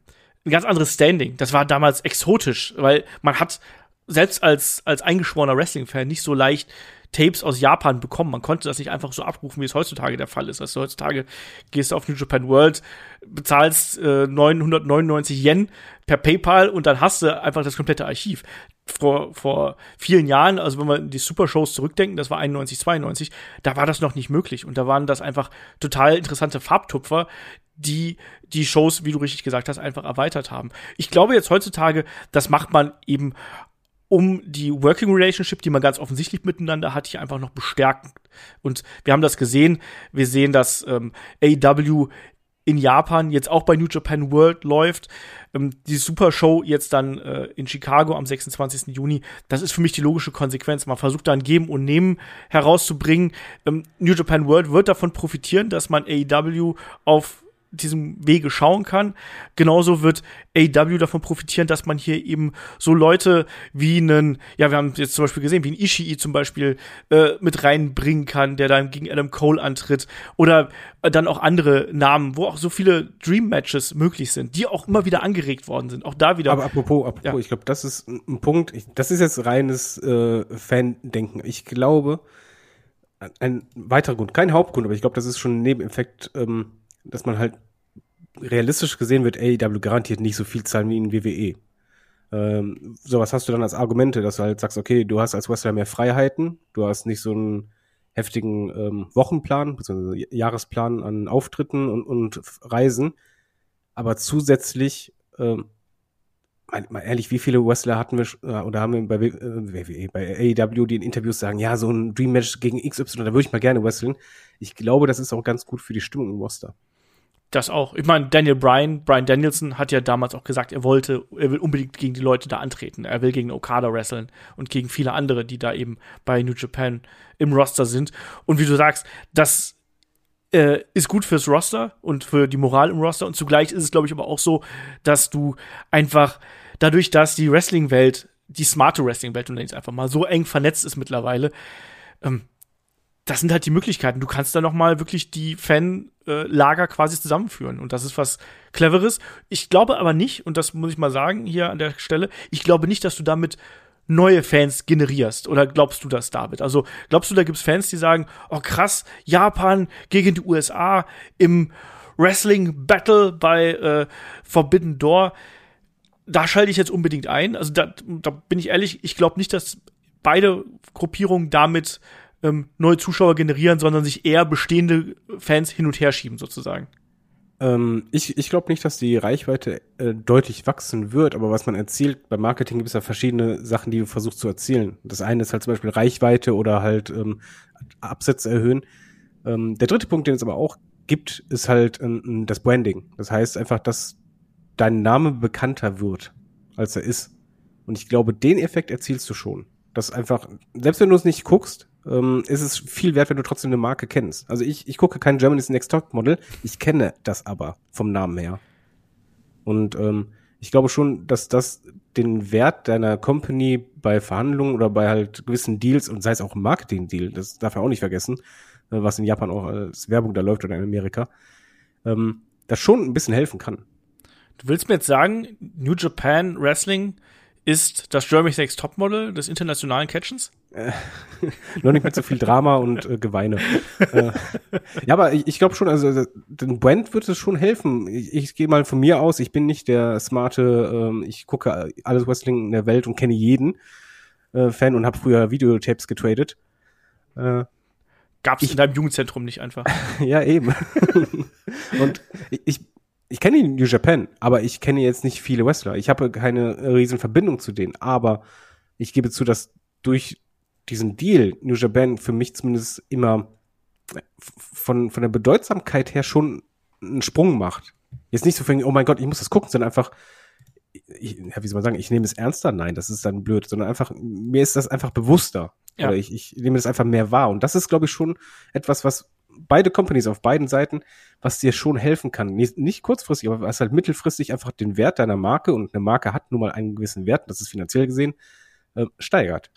ein ganz anderes Standing. Das war damals exotisch, weil man hat selbst als, als eingeschworener Wrestling-Fan nicht so leicht Tapes aus Japan bekommen. Man konnte das nicht einfach so abrufen, wie es heutzutage der Fall ist. Also heutzutage gehst du auf New Japan World, bezahlst äh, 999 Yen per PayPal und dann hast du einfach das komplette Archiv. Vor, vor vielen Jahren, also wenn wir die Super-Shows zurückdenken, das war 91, 92, da war das noch nicht möglich. Und da waren das einfach total interessante Farbtupfer, die die Shows, wie du richtig gesagt hast, einfach erweitert haben. Ich glaube jetzt heutzutage, das macht man eben um die Working Relationship, die man ganz offensichtlich miteinander hat, hier einfach noch bestärken. Und wir haben das gesehen. Wir sehen, dass ähm, AW in Japan jetzt auch bei New Japan World läuft. Ähm, die Super Show jetzt dann äh, in Chicago am 26. Juni. Das ist für mich die logische Konsequenz. Man versucht da ein Geben und Nehmen herauszubringen. Ähm, New Japan World wird davon profitieren, dass man AEW auf diesem Wege schauen kann. Genauso wird AW davon profitieren, dass man hier eben so Leute wie einen, ja, wir haben jetzt zum Beispiel gesehen, wie ein Ishii zum Beispiel äh, mit reinbringen kann, der dann gegen Adam Cole antritt. Oder äh, dann auch andere Namen, wo auch so viele Dream-Matches möglich sind, die auch immer wieder angeregt worden sind. Auch da wieder. Aber apropos, apropos, ja. ich glaube, das ist ein Punkt, ich, das ist jetzt reines äh, Fan-Denken. Ich glaube, ein weiterer Grund, kein Hauptgrund, aber ich glaube, das ist schon ein Nebeneffekt, ähm, dass man halt realistisch gesehen wird AEW garantiert nicht so viel zahlen wie in WWE. Ähm, so hast du dann als Argumente, dass du halt sagst, okay, du hast als Wrestler mehr Freiheiten, du hast nicht so einen heftigen ähm, Wochenplan, bzw. Jahresplan an Auftritten und, und Reisen, aber zusätzlich, ähm, mal, mal ehrlich, wie viele Wrestler hatten wir äh, oder haben wir bei äh, WWE, bei AEW, die in Interviews sagen, ja, so ein Dream Match gegen XY, da würde ich mal gerne wresteln. Ich glaube, das ist auch ganz gut für die Stimmung im Roster das auch. Ich meine, Daniel Bryan, Bryan Danielson hat ja damals auch gesagt, er wollte, er will unbedingt gegen die Leute da antreten. Er will gegen Okada wresteln und gegen viele andere, die da eben bei New Japan im Roster sind. Und wie du sagst, das äh, ist gut fürs Roster und für die Moral im Roster. Und zugleich ist es, glaube ich, aber auch so, dass du einfach dadurch, dass die Wrestling-Welt, die smarte Wrestling-Welt, und nenne ich einfach mal, so eng vernetzt ist mittlerweile, ähm, das sind halt die Möglichkeiten. Du kannst da noch mal wirklich die Fanlager quasi zusammenführen und das ist was Cleveres. Ich glaube aber nicht, und das muss ich mal sagen hier an der Stelle, ich glaube nicht, dass du damit neue Fans generierst. Oder glaubst du das, David? Also glaubst du, da gibt's Fans, die sagen, oh krass, Japan gegen die USA im Wrestling Battle bei äh, Forbidden Door. Da schalte ich jetzt unbedingt ein. Also da, da bin ich ehrlich, ich glaube nicht, dass beide Gruppierungen damit ähm, neue Zuschauer generieren, sondern sich eher bestehende Fans hin und her schieben, sozusagen. Ähm, ich ich glaube nicht, dass die Reichweite äh, deutlich wachsen wird, aber was man erzielt, beim Marketing gibt es ja verschiedene Sachen, die du versuchst zu erzielen. Das eine ist halt zum Beispiel Reichweite oder halt ähm, Absätze erhöhen. Ähm, der dritte Punkt, den es aber auch gibt, ist halt ähm, das Branding. Das heißt einfach, dass dein Name bekannter wird, als er ist. Und ich glaube, den Effekt erzielst du schon. Das einfach, selbst wenn du es nicht guckst, ähm, ist es viel wert, wenn du trotzdem eine Marke kennst. Also ich, ich gucke kein Germany's Next Top Model, ich kenne das aber vom Namen her. Und ähm, ich glaube schon, dass das den Wert deiner Company bei Verhandlungen oder bei halt gewissen Deals und sei es auch Marketing-Deal, das darf er auch nicht vergessen, äh, was in Japan auch als Werbung da läuft oder in Amerika, ähm, das schon ein bisschen helfen kann. Du willst mir jetzt sagen, New Japan Wrestling ist das Germany's Next Topmodel des internationalen Catchens? Äh, <laughs> noch nicht mit so viel Drama und äh, Geweine. äh, ja, aber ich, ich glaube schon, also den Brand wird es schon helfen. Ich, ich gehe mal von mir aus, ich bin nicht der smarte, ähm, ich gucke alles Wrestling in der Welt und kenne jeden äh, Fan und habe früher Videotapes getradet. Äh, Gab es in deinem Jugendzentrum nicht einfach. <laughs> ja, eben. <laughs> und ich, ich kenne New Japan, aber ich kenne jetzt nicht viele Wrestler. Ich habe keine riesen Verbindung zu denen, aber ich gebe zu, dass durch diesen Deal New Japan für mich zumindest immer von, von der Bedeutsamkeit her schon einen Sprung macht. Jetzt nicht so für, oh mein Gott, ich muss das gucken, sondern einfach, ich, ja, wie soll man sagen, ich nehme es ernster? Nein, das ist dann blöd, sondern einfach, mir ist das einfach bewusster. Ja. Oder ich, ich nehme das einfach mehr wahr. Und das ist, glaube ich, schon etwas, was beide Companies auf beiden Seiten, was dir schon helfen kann. Nicht, nicht kurzfristig, aber was halt mittelfristig einfach den Wert deiner Marke und eine Marke hat nun mal einen gewissen Wert, das ist finanziell gesehen, äh, steigert.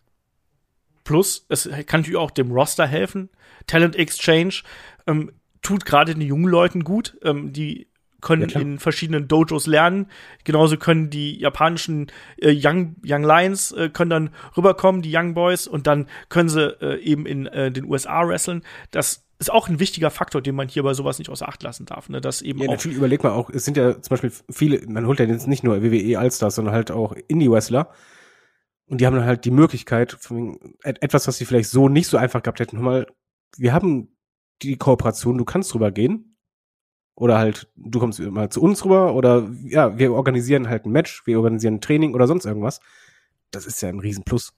Plus, es kann natürlich auch dem Roster helfen. Talent Exchange ähm, tut gerade den jungen Leuten gut. Ähm, die können ja, in verschiedenen Dojos lernen. Genauso können die japanischen äh, Young, Young Lions äh, können dann rüberkommen, die Young Boys, und dann können sie äh, eben in äh, den USA wresteln. Das ist auch ein wichtiger Faktor, den man hier bei sowas nicht außer Acht lassen darf. Ne? Dass eben ja, auch natürlich überleg mal auch, es sind ja zum Beispiel viele, man holt ja jetzt nicht nur WWE Allstars, sondern halt auch Indie-Wrestler. Und die haben dann halt die Möglichkeit, etwas, was sie vielleicht so nicht so einfach gehabt hätten, mal, wir haben die Kooperation, du kannst drüber gehen. Oder halt, du kommst mal zu uns rüber, oder ja, wir organisieren halt ein Match, wir organisieren ein Training oder sonst irgendwas. Das ist ja ein Riesenplus.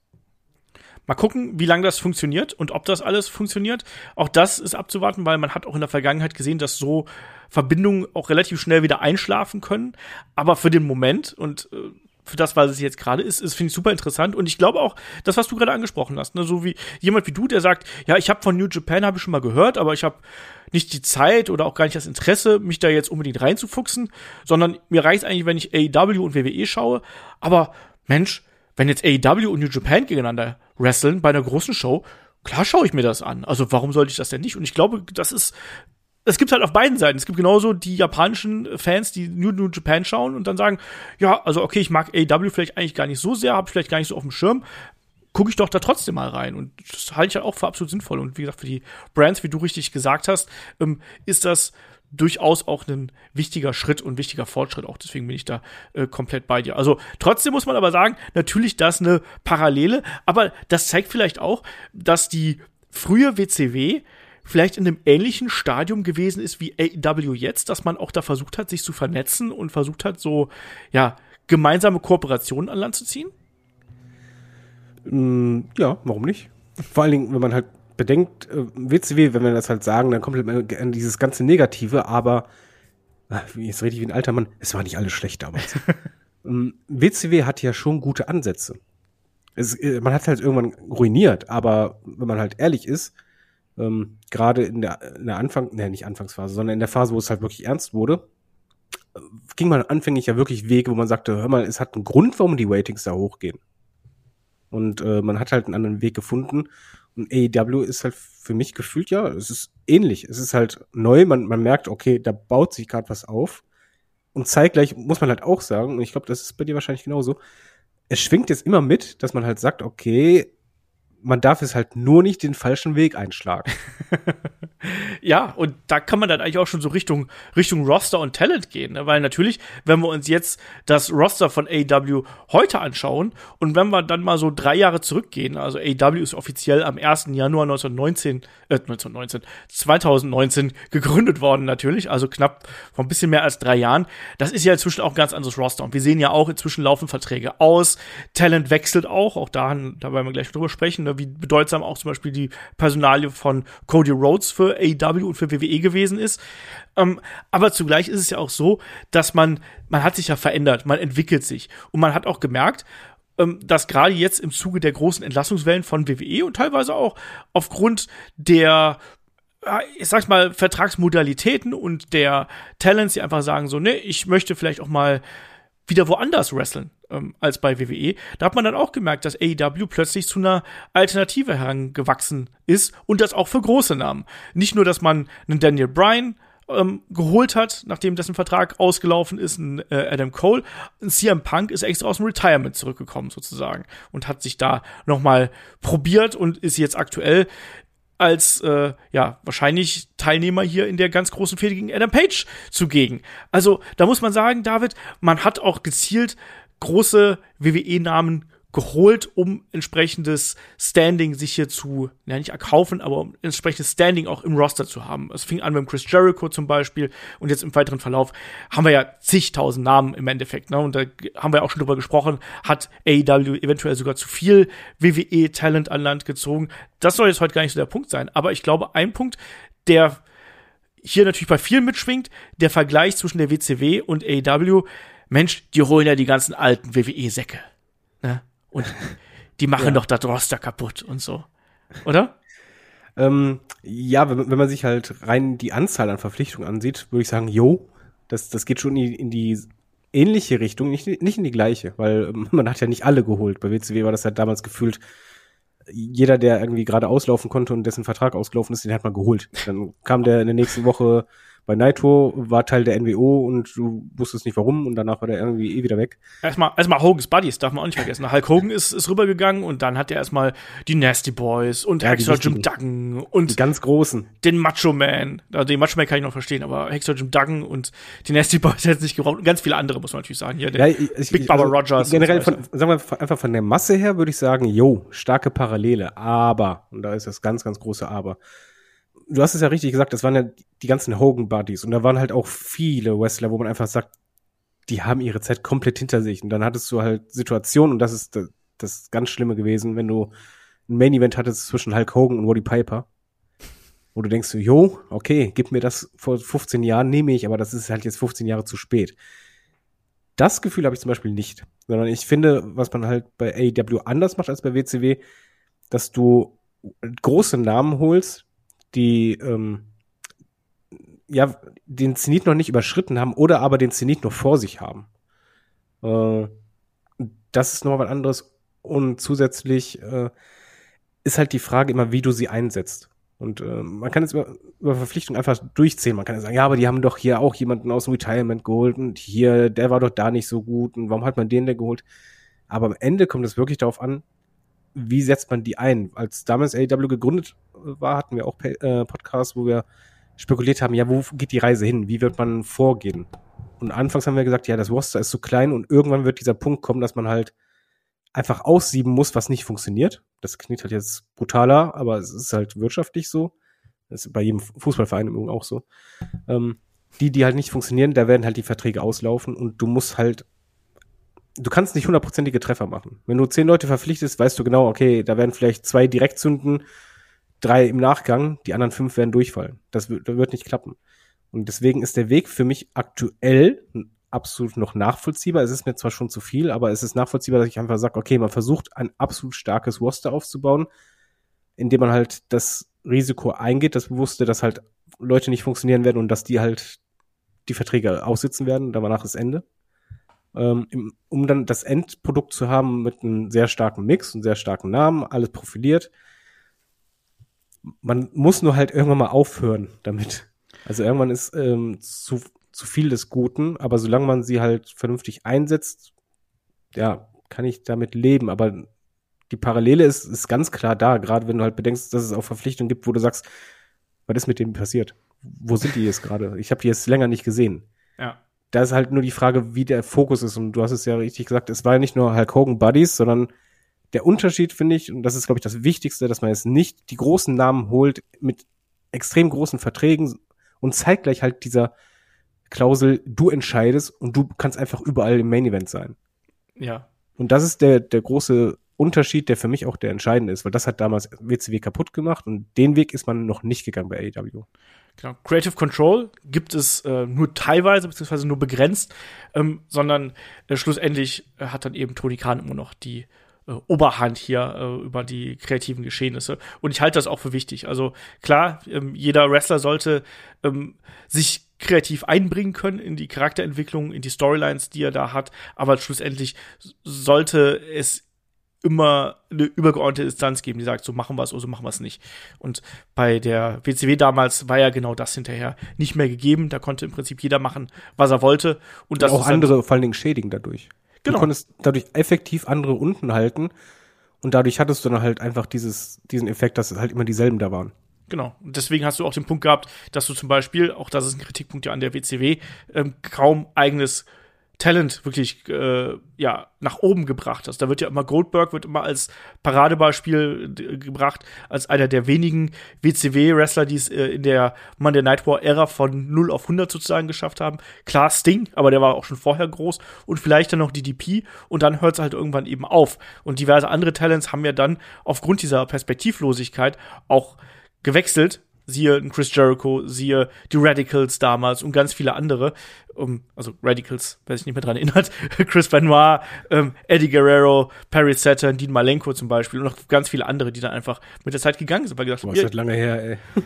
Mal gucken, wie lange das funktioniert und ob das alles funktioniert. Auch das ist abzuwarten, weil man hat auch in der Vergangenheit gesehen, dass so Verbindungen auch relativ schnell wieder einschlafen können. Aber für den Moment und äh, für das, was es jetzt gerade ist, ist finde ich super interessant und ich glaube auch, das was du gerade angesprochen hast, ne, so wie jemand wie du, der sagt, ja, ich habe von New Japan habe ich schon mal gehört, aber ich habe nicht die Zeit oder auch gar nicht das Interesse, mich da jetzt unbedingt reinzufuchsen, sondern mir reicht eigentlich, wenn ich AEW und WWE schaue, aber Mensch, wenn jetzt AEW und New Japan gegeneinander wresteln bei einer großen Show, klar schaue ich mir das an. Also warum sollte ich das denn nicht? Und ich glaube, das ist es gibt halt auf beiden Seiten. Es gibt genauso die japanischen Fans, die New, New Japan schauen und dann sagen, ja, also okay, ich mag AEW vielleicht eigentlich gar nicht so sehr, habe vielleicht gar nicht so auf dem Schirm, gucke ich doch da trotzdem mal rein. Und das halte ich halt auch für absolut sinnvoll. Und wie gesagt, für die Brands, wie du richtig gesagt hast, ähm, ist das durchaus auch ein wichtiger Schritt und wichtiger Fortschritt. Auch deswegen bin ich da äh, komplett bei dir. Also trotzdem muss man aber sagen, natürlich das eine Parallele, aber das zeigt vielleicht auch, dass die frühe WCW vielleicht in einem ähnlichen Stadium gewesen ist wie AEW jetzt, dass man auch da versucht hat, sich zu vernetzen und versucht hat, so ja gemeinsame Kooperationen an Land zu ziehen? Mm, ja, warum nicht? Vor allen Dingen, wenn man halt bedenkt, äh, WCW, wenn wir das halt sagen, dann kommt halt an dieses ganze Negative, aber ach, jetzt rede ich wie ein alter Mann, es war nicht alles schlecht damals. WCW <laughs> ähm, hat ja schon gute Ansätze. Es, äh, man hat halt irgendwann ruiniert, aber wenn man halt ehrlich ist, ähm, gerade in der, in der Anfang, ne, nicht Anfangsphase, sondern in der Phase, wo es halt wirklich ernst wurde, ging man anfänglich ja wirklich Wege, wo man sagte, hör mal, es hat einen Grund, warum die Ratings da hochgehen. Und äh, man hat halt einen anderen Weg gefunden. Und AEW ist halt für mich gefühlt, ja, es ist ähnlich. Es ist halt neu, man, man merkt, okay, da baut sich gerade was auf. Und zeitgleich muss man halt auch sagen, und ich glaube, das ist bei dir wahrscheinlich genauso, es schwingt jetzt immer mit, dass man halt sagt, okay, man darf es halt nur nicht den falschen Weg einschlagen. <laughs> ja, und da kann man dann eigentlich auch schon so Richtung, Richtung Roster und Talent gehen, ne? weil natürlich, wenn wir uns jetzt das Roster von AW heute anschauen und wenn wir dann mal so drei Jahre zurückgehen, also AW ist offiziell am 1. Januar 1919, äh, 1919, 2019 gegründet worden natürlich, also knapp vor ein bisschen mehr als drei Jahren. Das ist ja inzwischen auch ein ganz anderes Roster und wir sehen ja auch, inzwischen laufen Verträge aus, Talent wechselt auch, auch da, da werden wir gleich drüber sprechen, ne? Wie bedeutsam auch zum Beispiel die Personalie von Cody Rhodes für AEW und für WWE gewesen ist. Ähm, aber zugleich ist es ja auch so, dass man, man hat sich ja verändert, man entwickelt sich. Und man hat auch gemerkt, ähm, dass gerade jetzt im Zuge der großen Entlassungswellen von WWE und teilweise auch aufgrund der ich sag mal, Vertragsmodalitäten und der Talents, die einfach sagen so, ne, ich möchte vielleicht auch mal wieder woanders wresteln ähm, als bei WWE. Da hat man dann auch gemerkt, dass AEW plötzlich zu einer Alternative herangewachsen ist und das auch für große Namen. Nicht nur, dass man einen Daniel Bryan ähm, geholt hat, nachdem dessen Vertrag ausgelaufen ist, ein äh, Adam Cole. Ein CM Punk ist extra aus dem Retirement zurückgekommen sozusagen und hat sich da noch mal probiert und ist jetzt aktuell als äh, ja wahrscheinlich Teilnehmer hier in der ganz großen Fehde gegen Adam Page zugegen. Also da muss man sagen, David, man hat auch gezielt große WWE-Namen geholt, um entsprechendes Standing sich hier zu, ja nicht erkaufen, aber um entsprechendes Standing auch im Roster zu haben. Es fing an mit Chris Jericho zum Beispiel und jetzt im weiteren Verlauf haben wir ja zigtausend Namen im Endeffekt, ne? Und da haben wir auch schon drüber gesprochen, hat AEW eventuell sogar zu viel WWE-Talent an Land gezogen. Das soll jetzt heute gar nicht so der Punkt sein, aber ich glaube, ein Punkt, der hier natürlich bei vielen mitschwingt, der Vergleich zwischen der WCW und AEW, Mensch, die holen ja die ganzen alten WWE-Säcke. Ne? Und die machen <laughs> ja. doch das Roster kaputt und so. Oder? Ähm, ja, wenn, wenn, man sich halt rein die Anzahl an Verpflichtungen ansieht, würde ich sagen, jo, das, das geht schon in die, in die ähnliche Richtung, nicht, nicht in die gleiche, weil ähm, <laughs> man hat ja nicht alle geholt. Bei WCW war das ja damals gefühlt, jeder, der irgendwie gerade auslaufen konnte und dessen Vertrag ausgelaufen ist, den hat man geholt. Dann kam der in der nächsten Woche bei Nitro war Teil der NWO und du wusstest nicht warum und danach war der irgendwie eh wieder weg. Erstmal, erstmal Hogan's Buddies, darf man auch nicht <laughs> vergessen. Hulk Hogan ist, ist rübergegangen und dann hat er erstmal die Nasty Boys und ja, Hexer Jim Duggan und die ganz großen. Den Macho Man. Also den Macho Man kann ich noch verstehen, aber Hexer Jim Duggan und die Nasty Boys jetzt nicht gebraucht. Und ganz viele andere, muss man natürlich sagen. Hier, ja, ich, Big Baba also Rogers. Generell von, sagen wir einfach von der Masse her würde ich sagen, yo, starke Parallele, aber, und da ist das ganz, ganz große Aber du hast es ja richtig gesagt, das waren ja die ganzen Hogan-Buddies und da waren halt auch viele Wrestler, wo man einfach sagt, die haben ihre Zeit komplett hinter sich. Und dann hattest du halt Situationen, und das ist das, das ganz Schlimme gewesen, wenn du ein Main-Event hattest zwischen Hulk Hogan und Roddy Piper, wo du denkst, jo, okay, gib mir das vor 15 Jahren, nehme ich, aber das ist halt jetzt 15 Jahre zu spät. Das Gefühl habe ich zum Beispiel nicht, sondern ich finde, was man halt bei AEW anders macht als bei WCW, dass du große Namen holst, die ähm, ja den Zenit noch nicht überschritten haben oder aber den Zenit noch vor sich haben. Äh, das ist noch was anderes. Und zusätzlich äh, ist halt die Frage immer, wie du sie einsetzt. Und äh, man kann jetzt über, über Verpflichtung einfach durchzählen. Man kann ja sagen, ja, aber die haben doch hier auch jemanden aus dem Retirement geholt und hier, der war doch da nicht so gut und warum hat man den denn geholt? Aber am Ende kommt es wirklich darauf an, wie setzt man die ein? Als damals AEW gegründet war, hatten wir auch äh, Podcasts, wo wir spekuliert haben, ja, wo geht die Reise hin? Wie wird man vorgehen? Und anfangs haben wir gesagt, ja, das Roster ist zu klein und irgendwann wird dieser Punkt kommen, dass man halt einfach aussieben muss, was nicht funktioniert. Das klingt halt jetzt brutaler, aber es ist halt wirtschaftlich so. Das ist bei jedem Fußballverein im Übrigen auch so. Ähm, die, die halt nicht funktionieren, da werden halt die Verträge auslaufen und du musst halt du kannst nicht hundertprozentige Treffer machen. Wenn du zehn Leute verpflichtest, weißt du genau, okay, da werden vielleicht zwei direkt zünden, drei im Nachgang, die anderen fünf werden durchfallen. Das, das wird nicht klappen. Und deswegen ist der Weg für mich aktuell absolut noch nachvollziehbar. Es ist mir zwar schon zu viel, aber es ist nachvollziehbar, dass ich einfach sage, okay, man versucht ein absolut starkes Roster aufzubauen, indem man halt das Risiko eingeht, das Bewusste, dass halt Leute nicht funktionieren werden und dass die halt die Verträge aussitzen werden, danach ist Ende ähm, um dann das Endprodukt zu haben mit einem sehr starken Mix, einem sehr starken Namen, alles profiliert. Man muss nur halt irgendwann mal aufhören damit. Also irgendwann ist ähm, zu, zu viel des Guten, aber solange man sie halt vernünftig einsetzt, ja, kann ich damit leben. Aber die Parallele ist, ist ganz klar da, gerade wenn du halt bedenkst, dass es auch Verpflichtungen gibt, wo du sagst, was ist mit denen passiert? Wo sind die jetzt gerade? Ich habe die jetzt länger nicht gesehen. Ja da ist halt nur die Frage, wie der Fokus ist. Und du hast es ja richtig gesagt, es war ja nicht nur Hulk Hogan Buddies, sondern der Unterschied, finde ich, und das ist, glaube ich, das Wichtigste, dass man jetzt nicht die großen Namen holt mit extrem großen Verträgen und zeitgleich halt dieser Klausel, du entscheidest und du kannst einfach überall im Main Event sein. Ja. Und das ist der, der große Unterschied, der für mich auch der entscheidende ist, weil das hat damals WCW kaputt gemacht und den Weg ist man noch nicht gegangen bei AEW. Genau. Creative Control gibt es äh, nur teilweise, beziehungsweise nur begrenzt, ähm, sondern äh, schlussendlich äh, hat dann eben Tony Khan immer noch die äh, Oberhand hier äh, über die kreativen Geschehnisse. Und ich halte das auch für wichtig. Also klar, ähm, jeder Wrestler sollte ähm, sich kreativ einbringen können in die Charakterentwicklung, in die Storylines, die er da hat, aber schlussendlich sollte es immer eine übergeordnete Instanz geben, die sagt, so machen wir es oder so machen wir es nicht. Und bei der WCW damals war ja genau das hinterher nicht mehr gegeben. Da konnte im Prinzip jeder machen, was er wollte. Und das Und auch andere vor allen Dingen schädigen dadurch. Genau. Du konntest dadurch effektiv andere unten halten und dadurch hattest du dann halt einfach dieses, diesen Effekt, dass halt immer dieselben da waren. Genau. Und deswegen hast du auch den Punkt gehabt, dass du zum Beispiel, auch das ist ein Kritikpunkt ja an der WCW, ähm, kaum eigenes Talent wirklich äh, ja nach oben gebracht hast. Da wird ja immer Goldberg wird immer als Paradebeispiel d- gebracht als einer der wenigen WCW-Wrestler, die es äh, in der Monday Night War Ära von 0 auf 100 sozusagen geschafft haben. Klar Sting, aber der war auch schon vorher groß und vielleicht dann noch DDP und dann hört es halt irgendwann eben auf. Und diverse andere Talents haben ja dann aufgrund dieser Perspektivlosigkeit auch gewechselt. Siehe Chris Jericho, siehe die Radicals damals und ganz viele andere. Um, also Radicals, wer sich nicht mehr dran erinnert. <laughs> Chris Benoit, ähm, Eddie Guerrero, Perry Saturn, Dean Malenko zum Beispiel und noch ganz viele andere, die dann einfach mit der Zeit gegangen sind, weil gesagt Boah, haben, ist ja, halt lange her, ey. <laughs>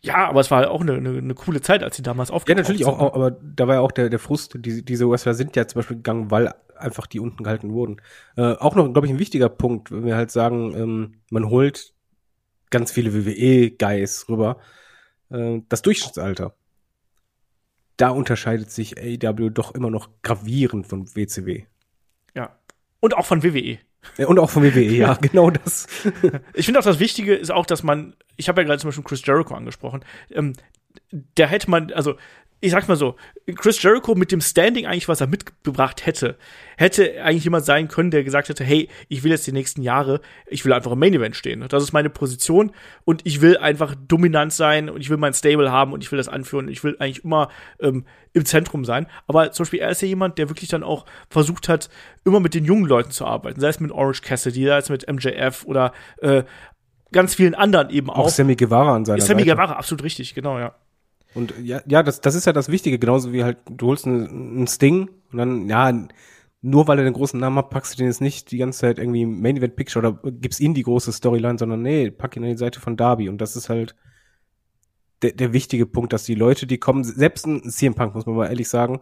ja, aber es war auch eine, eine, eine coole Zeit, als sie damals Ja, aufgetaucht natürlich sind. auch, auch, aber da war ja auch der, der Frust, die, diese Wrestler sind ja zum Beispiel gegangen, weil einfach die unten gehalten wurden. Äh, auch noch, glaube ich, ein wichtiger Punkt, wenn wir halt sagen, ähm, man holt ganz viele WWE-Guys rüber. Äh, das Durchschnittsalter. Da unterscheidet sich AEW doch immer noch gravierend von WCW. Ja. Und auch von WWE. Und auch von WWE, <laughs> ja, genau das. Ich finde auch das Wichtige ist auch, dass man, ich habe ja gerade zum Beispiel Chris Jericho angesprochen, ähm, da hätte man, also ich sag's mal so, Chris Jericho mit dem Standing eigentlich, was er mitgebracht hätte, hätte eigentlich jemand sein können, der gesagt hätte, hey, ich will jetzt die nächsten Jahre, ich will einfach im Main Event stehen. Das ist meine Position und ich will einfach dominant sein und ich will mein Stable haben und ich will das anführen und ich will eigentlich immer ähm, im Zentrum sein. Aber zum Beispiel, er ist ja jemand, der wirklich dann auch versucht hat, immer mit den jungen Leuten zu arbeiten, sei es mit Orange Cassidy, sei es mit MJF oder äh, ganz vielen anderen eben Auch auch. Sammy Guevara an seiner Sammy Seite. Guevara, absolut richtig, genau, ja. Und ja, ja, das, das ist ja das Wichtige, genauso wie halt, du holst einen, einen Sting und dann, ja, nur weil er den großen Namen hat, packst du den jetzt nicht die ganze Zeit irgendwie im Main Event Picture oder gibst ihm die große Storyline, sondern nee, pack ihn an die Seite von Darby. Und das ist halt der, der wichtige Punkt, dass die Leute, die kommen, selbst ein CM Punk, muss man mal ehrlich sagen,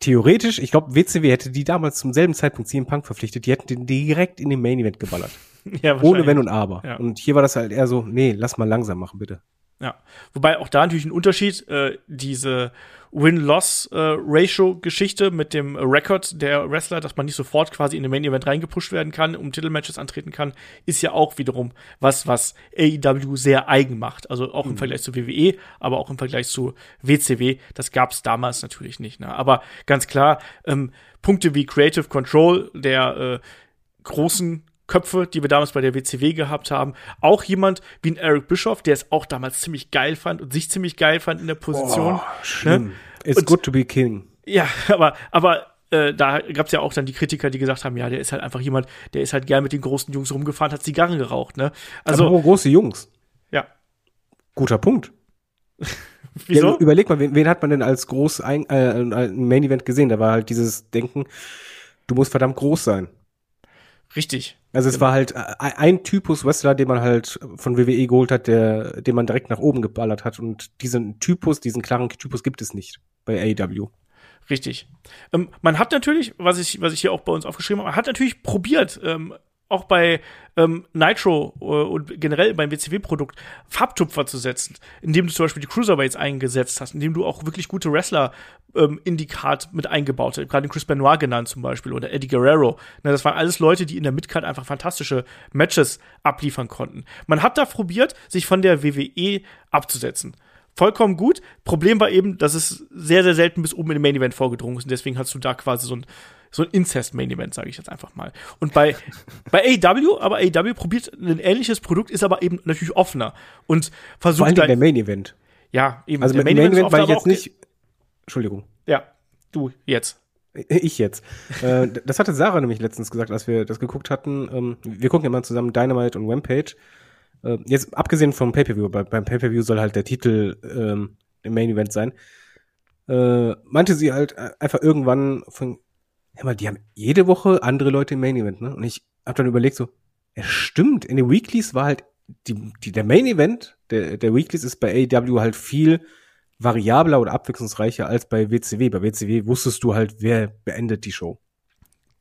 theoretisch, ich glaube, WCW hätte die damals zum selben Zeitpunkt CM Punk verpflichtet, die hätten den direkt in den Main Event geballert. <laughs> ja Ohne. Wenn und Aber. Ja. Und hier war das halt eher so, nee, lass mal langsam machen, bitte. Ja, wobei auch da natürlich ein Unterschied, äh, diese Win-Loss-Ratio-Geschichte mit dem Rekord der Wrestler, dass man nicht sofort quasi in den Main-Event reingepusht werden kann, um Titelmatches antreten kann, ist ja auch wiederum was, was AEW sehr eigen macht. Also auch im Vergleich zu WWE, aber auch im Vergleich zu WCW. Das gab es damals natürlich nicht. Ne? Aber ganz klar, ähm, Punkte wie Creative Control, der äh, großen Köpfe, die wir damals bei der WCW gehabt haben. Auch jemand wie ein Eric Bischoff, der es auch damals ziemlich geil fand und sich ziemlich geil fand in der Position. Schlimm. It's Und- good to be king. Ja, <laughs> aber, aber äh, da gab es ja auch dann die Kritiker, die gesagt haben, ja, der ist halt einfach jemand, der ist halt gern mit den großen Jungs rumgefahren, hat Zigarren geraucht, ne? Also Also, große Jungs. ja. Guter Punkt. <laughs> Wieso? Ja, überleg mal, wen, wen hat man denn als groß ein, äh, ein Main Event gesehen? Da war halt dieses Denken, du musst verdammt groß sein. Richtig. Also es war halt äh, ein Typus Wrestler, den man halt von WWE geholt hat, der, den man direkt nach oben geballert hat. Und diesen Typus, diesen klaren Typus gibt es nicht bei AEW. Richtig. Ähm, man hat natürlich, was ich, was ich hier auch bei uns aufgeschrieben habe, man hat natürlich probiert, ähm, auch bei ähm, Nitro äh, und generell beim WCW-Produkt Farbtupfer zu setzen, indem du zum Beispiel die Cruiserweights eingesetzt hast, indem du auch wirklich gute Wrestler ähm, in die Card mit eingebaut hast. Gerade Chris Benoit genannt zum Beispiel oder Eddie Guerrero. Na, das waren alles Leute, die in der Midcard einfach fantastische Matches abliefern konnten. Man hat da probiert, sich von der WWE abzusetzen vollkommen gut. Problem war eben, dass es sehr, sehr selten bis oben in den Main Event vorgedrungen ist. Und deswegen hast du da quasi so ein, so ein Incest-Main Event, sage ich jetzt einfach mal. Und bei, <laughs> bei AEW, aber AEW probiert ein ähnliches Produkt, ist aber eben natürlich offener und Vor versucht allem der dann, Main Event. ja, eben Also der mit Main, war ich jetzt nicht. Entschuldigung. Ja, du, jetzt. <laughs> Ich jetzt. äh, das hatte Sarah nämlich letztens gesagt, als wir das geguckt hatten. Ähm, wir gucken immer zusammen Dynamite und Rampage. Äh, jetzt abgesehen vom Pay-Per-View, bei, beim Pay-Per-View soll halt der Titel ähm, im Main Event sein. Äh, meinte sie halt äh, einfach irgendwann von, hör mal, die haben jede Woche andere Leute im Main Event, ne? Und ich hab dann überlegt so, ja stimmt, in den Weeklies war halt die, die, der Main Event, der, der Weeklies ist bei AEW halt viel variabler oder abwechslungsreicher als bei WCW. Bei WCW wusstest du halt, wer beendet die Show.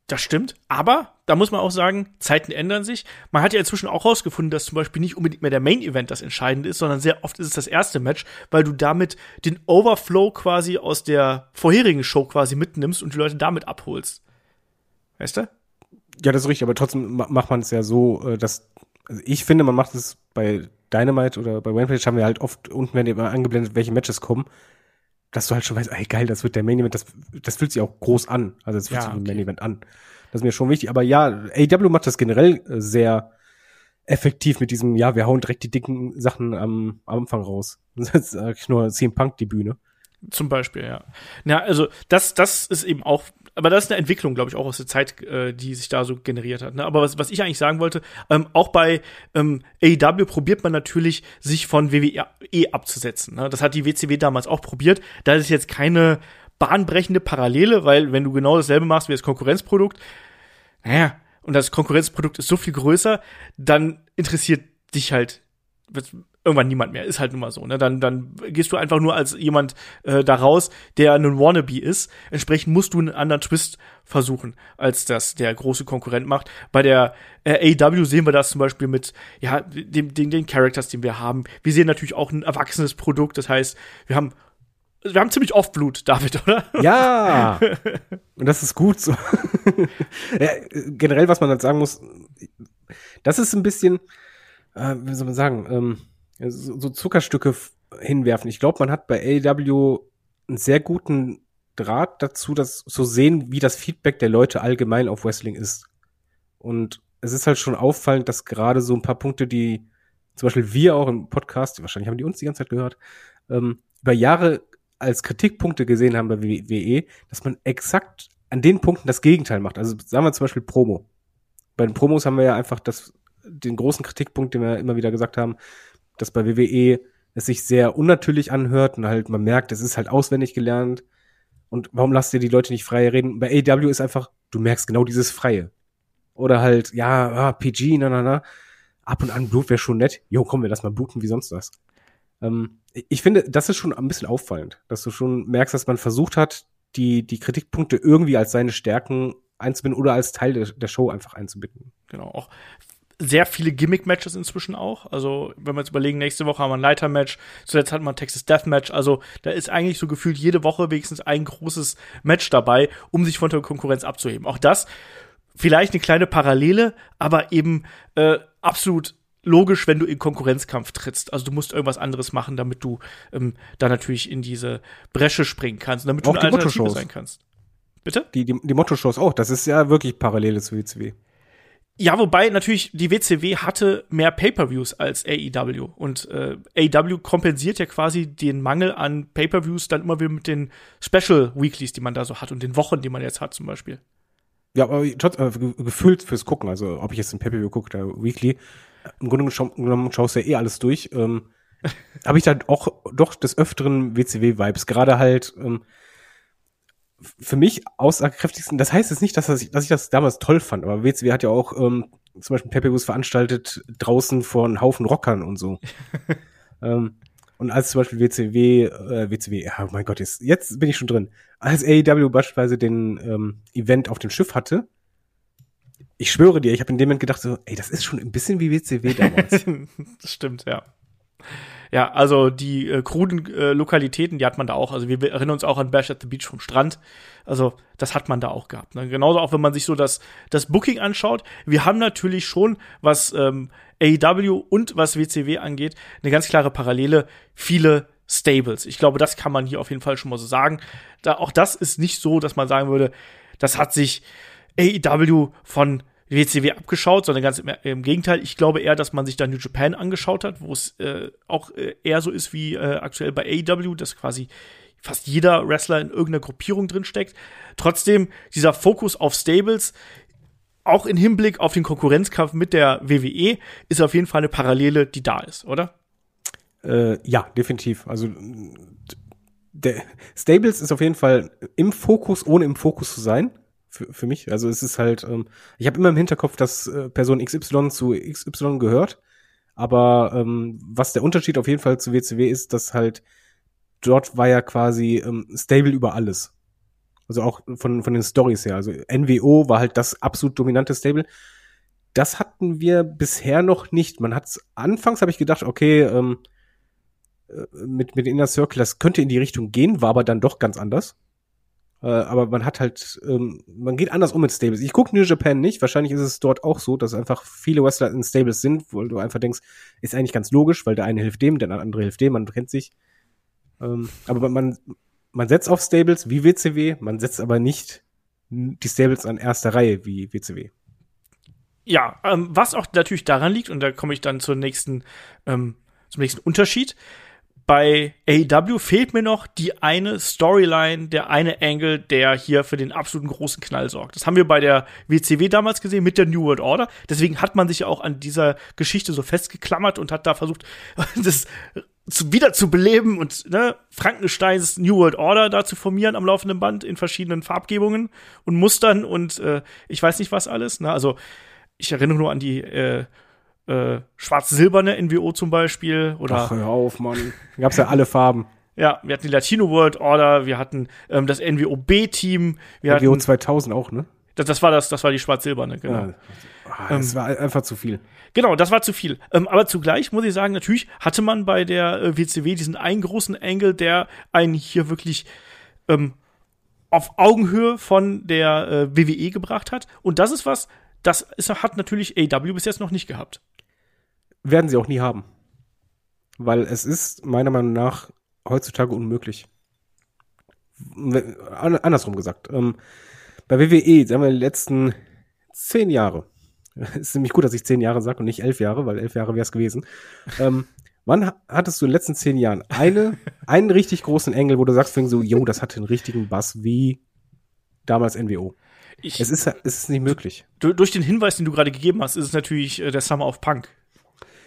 Das stimmt, aber da muss man auch sagen, Zeiten ändern sich. Man hat ja inzwischen auch herausgefunden, dass zum Beispiel nicht unbedingt mehr der Main Event das Entscheidende ist, sondern sehr oft ist es das erste Match, weil du damit den Overflow quasi aus der vorherigen Show quasi mitnimmst und die Leute damit abholst. Weißt du? Ja, das ist richtig, aber trotzdem macht man es ja so, äh, dass also ich finde, man macht es bei Dynamite oder bei Rampage haben wir halt oft unten werden immer angeblendet, welche Matches kommen dass du halt schon weißt, ey geil, das wird der Main Event, das, das fühlt sich auch groß an. Also das fühlt ja, sich wie ein Main Event an. Das ist mir schon wichtig. Aber ja, AW macht das generell äh, sehr effektiv mit diesem, ja, wir hauen direkt die dicken Sachen am, am Anfang raus. <laughs> Das ist eigentlich nur CM Punk die Bühne. Zum Beispiel, ja. Ja, also das, das ist eben auch aber das ist eine Entwicklung, glaube ich, auch aus der Zeit, äh, die sich da so generiert hat. Ne? Aber was, was ich eigentlich sagen wollte, ähm, auch bei ähm, AEW probiert man natürlich, sich von WWE abzusetzen. Ne? Das hat die WCW damals auch probiert. Da ist jetzt keine bahnbrechende Parallele, weil wenn du genau dasselbe machst wie das Konkurrenzprodukt, naja, und das Konkurrenzprodukt ist so viel größer, dann interessiert dich halt irgendwann niemand mehr. Ist halt nun mal so. Ne? Dann, dann gehst du einfach nur als jemand äh, da raus, der ein Wannabe ist. Entsprechend musst du einen anderen Twist versuchen, als das der große Konkurrent macht. Bei der äh, AW sehen wir das zum Beispiel mit ja, den, den, den Characters, den wir haben. Wir sehen natürlich auch ein erwachsenes Produkt. Das heißt, wir haben wir haben ziemlich oft Blut, <laughs> David, oder? Ja. Und das ist gut so. <laughs> ja, generell, was man dann sagen muss, das ist ein bisschen, äh, wie soll man sagen, ähm, so, so Zuckerstücke hinwerfen. Ich glaube, man hat bei AEW einen sehr guten Draht dazu, das zu sehen, wie das Feedback der Leute allgemein auf Wrestling ist. Und es ist halt schon auffallend, dass gerade so ein paar Punkte, die zum Beispiel wir auch im Podcast, wahrscheinlich haben die uns die ganze Zeit gehört, ähm, über Jahre als Kritikpunkte gesehen haben bei WWE, dass man exakt an den Punkten das Gegenteil macht. Also sagen wir zum Beispiel Promo. Bei den Promos haben wir ja einfach das, den großen Kritikpunkt, den wir immer wieder gesagt haben, dass bei WWE es sich sehr unnatürlich anhört und halt man merkt, es ist halt auswendig gelernt. Und warum lasst ihr die Leute nicht frei reden? Bei AW ist einfach, du merkst genau dieses Freie. Oder halt, ja, ah, PG, na, na, na. Ab und an Blut wäre schon nett. Jo, komm, wir lass mal bluten wie sonst was. Ähm, ich finde, das ist schon ein bisschen auffallend, dass du schon merkst, dass man versucht hat, die, die Kritikpunkte irgendwie als seine Stärken einzubinden oder als Teil der, der Show einfach einzubinden. Genau, auch sehr viele Gimmick-Matches inzwischen auch. Also, wenn wir jetzt überlegen, nächste Woche haben wir ein Leiter-Match, zuletzt hatten wir ein Texas Death-Match. Also, da ist eigentlich so gefühlt jede Woche wenigstens ein großes Match dabei, um sich von der Konkurrenz abzuheben. Auch das vielleicht eine kleine Parallele, aber eben äh, absolut logisch, wenn du in Konkurrenzkampf trittst. Also du musst irgendwas anderes machen, damit du ähm, da natürlich in diese Bresche springen kannst, damit auch du eine Alternative sein kannst. Bitte? Die, die, die Motto-Shows auch, das ist ja wirklich Parallele zu WCW. Ja, wobei natürlich die WCW hatte mehr Pay-per-Views als AEW und äh, AEW kompensiert ja quasi den Mangel an Pay-per-Views dann immer wieder mit den Special Weeklies, die man da so hat und den Wochen, die man jetzt hat zum Beispiel. Ja, aber äh, gefühlt fürs Gucken, also ob ich jetzt ein Pay-per-View gucke oder Weekly, im Grunde genommen schaust du ja eh alles durch. Ähm, <laughs> Habe ich da auch doch des öfteren WCW-Vibes, gerade halt ähm, für mich aussagekräftigsten, das heißt jetzt nicht, dass, das, dass ich das damals toll fand, aber WCW hat ja auch ähm, zum Beispiel pay veranstaltet draußen vor einem Haufen Rockern und so. <laughs> ähm, und als zum Beispiel WCW, äh, WCW, ja, oh mein Gott, jetzt, jetzt bin ich schon drin. Als AEW beispielsweise den ähm, Event auf dem Schiff hatte, ich schwöre dir, ich habe in dem Moment gedacht so, ey, das ist schon ein bisschen wie WCW damals. <laughs> das stimmt, ja. Ja, also die äh, kruden äh, Lokalitäten, die hat man da auch. Also wir erinnern uns auch an Bash at the Beach vom Strand. Also das hat man da auch gehabt. Ne? Genauso auch, wenn man sich so das, das Booking anschaut. Wir haben natürlich schon, was ähm, AEW und was WCW angeht, eine ganz klare Parallele. Viele Stables. Ich glaube, das kann man hier auf jeden Fall schon mal so sagen. Da, auch das ist nicht so, dass man sagen würde, das hat sich AEW von WCW abgeschaut, sondern ganz im, Gegenteil. Ich glaube eher, dass man sich da New Japan angeschaut hat, wo es äh, auch äh, eher so ist wie äh, aktuell bei AEW, dass quasi fast jeder Wrestler in irgendeiner Gruppierung drin steckt. Trotzdem dieser Fokus auf Stables, auch im Hinblick auf den Konkurrenzkampf mit der WWE, ist auf jeden Fall eine Parallele, die da ist, oder? Äh, ja, definitiv. Also der Stables ist auf jeden Fall im Fokus, ohne im Fokus zu sein für, für mich. Also es ist halt, ähm, ich habe immer im Hinterkopf, dass äh, Person XY zu XY gehört. Aber ähm, was der Unterschied auf jeden Fall zu WCW ist, dass halt dort war ja quasi ähm, stable über alles. Also auch von, von den Stories her. Also NWO war halt das absolut dominante Stable. Das hatten wir bisher noch nicht. Man hat's anfangs habe ich gedacht, okay, ähm, äh, mit, mit Inner Circle, das könnte in die Richtung gehen, war aber dann doch ganz anders. Äh, aber man hat halt, ähm, man geht anders um mit Stables. Ich gucke New Japan nicht, wahrscheinlich ist es dort auch so, dass einfach viele Wrestler in Stables sind, wo du einfach denkst, ist eigentlich ganz logisch, weil der eine hilft dem, der andere hilft dem, man kennt sich. Ähm, aber man, man setzt auf Stables wie WCW, man setzt aber nicht die Stables an erster Reihe wie WCW. Ja, ähm, was auch natürlich daran liegt, und da komme ich dann zur nächsten, ähm, zum nächsten Unterschied. Bei AEW fehlt mir noch die eine Storyline, der eine Angle, der hier für den absoluten großen Knall sorgt. Das haben wir bei der WCW damals gesehen mit der New World Order. Deswegen hat man sich auch an dieser Geschichte so festgeklammert und hat da versucht, <laughs> das zu, wieder zu beleben und ne, Frankensteins New World Order da zu formieren am laufenden Band in verschiedenen Farbgebungen und Mustern und äh, ich weiß nicht was alles. Ne? Also ich erinnere nur an die äh, äh, schwarz-silberne NWO zum Beispiel. Oder, Ach, hör auf, Mann. <laughs> Gab's ja alle Farben. Ja, wir hatten die Latino World Order, wir hatten ähm, das NWO B-Team. NWO hatten, 2000 auch, ne? Das, das war das, das war die schwarz-silberne, genau. Ja, ah, das ähm, war einfach zu viel. Genau, das war zu viel. Ähm, aber zugleich muss ich sagen, natürlich hatte man bei der äh, WCW diesen einen großen Angle, der einen hier wirklich ähm, auf Augenhöhe von der äh, WWE gebracht hat. Und das ist was, das ist, hat natürlich AW bis jetzt noch nicht gehabt. Werden sie auch nie haben. Weil es ist meiner Meinung nach heutzutage unmöglich. Andersrum gesagt. Ähm, bei WWE, sagen wir, die letzten zehn Jahre, <laughs> ist nämlich gut, dass ich zehn Jahre sage und nicht elf Jahre, weil elf Jahre wäre es gewesen. Ähm, wann hattest du in den letzten zehn Jahren eine, <laughs> einen richtig großen Engel, wo du sagst, so, yo, das hatte einen richtigen Bass wie damals NWO? Ich, es, ist, es ist nicht möglich. Durch den Hinweis, den du gerade gegeben hast, ist es natürlich äh, der Summer of Punk.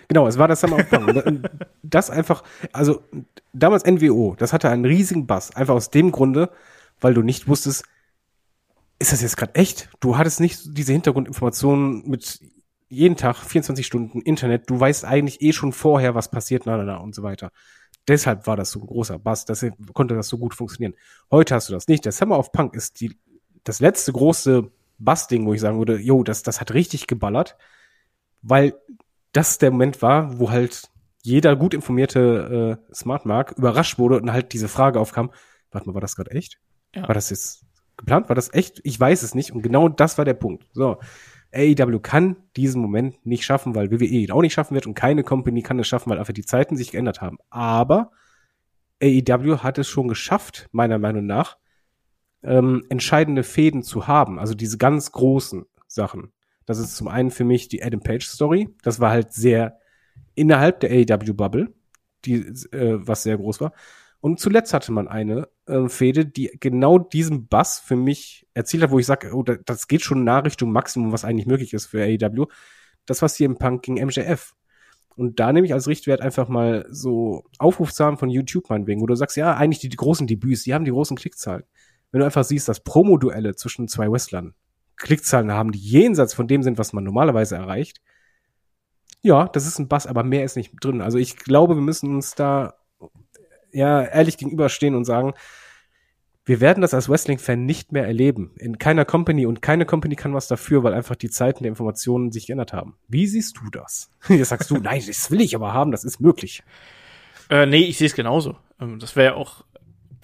Genau, es war der Summer of Punk. das einfach, also damals NWO, das hatte einen riesigen Bass. Einfach aus dem Grunde, weil du nicht wusstest, ist das jetzt gerade echt? Du hattest nicht diese Hintergrundinformationen mit jeden Tag, 24 Stunden Internet. Du weißt eigentlich eh schon vorher, was passiert, na, na, na und so weiter. Deshalb war das so ein großer Bass, deshalb konnte das so gut funktionieren. Heute hast du das nicht. Der Summer of Punk ist die das letzte große Bass-Ding, wo ich sagen würde, jo, das, das hat richtig geballert, weil das der Moment war, wo halt jeder gut informierte äh, Smart Mark überrascht wurde und halt diese Frage aufkam, warte mal, war das gerade echt? Ja. War das jetzt geplant? War das echt? Ich weiß es nicht. Und genau das war der Punkt. So. AEW kann diesen Moment nicht schaffen, weil WWE ihn auch nicht schaffen wird und keine Company kann es schaffen, weil einfach die Zeiten sich geändert haben. Aber AEW hat es schon geschafft, meiner Meinung nach, ähm, entscheidende Fäden zu haben, also diese ganz großen Sachen. Das ist zum einen für mich die Adam Page Story. Das war halt sehr innerhalb der AEW Bubble, die äh, was sehr groß war. Und zuletzt hatte man eine äh, Fäde, die genau diesen Bass für mich erzielt hat, wo ich sage, oh, das geht schon nach Richtung Maximum, was eigentlich möglich ist für AEW. Das was hier im Punk gegen MJF. Und da nehme ich als Richtwert einfach mal so Aufrufzahlen von YouTube meinetwegen, wo du sagst, ja, eigentlich die, die großen Debüts, die haben die großen Klickzahlen wenn du einfach siehst, dass Promo-Duelle zwischen zwei Wrestlern Klickzahlen haben, die jenseits von dem sind, was man normalerweise erreicht, ja, das ist ein Bass, aber mehr ist nicht drin. Also ich glaube, wir müssen uns da ja ehrlich gegenüberstehen und sagen, wir werden das als Wrestling-Fan nicht mehr erleben. In keiner Company und keine Company kann was dafür, weil einfach die Zeiten der Informationen sich geändert haben. Wie siehst du das? <laughs> Jetzt sagst du, nein, das will ich aber haben, das ist möglich. Äh, nee, ich sehe es genauso. Ähm, das wäre ja auch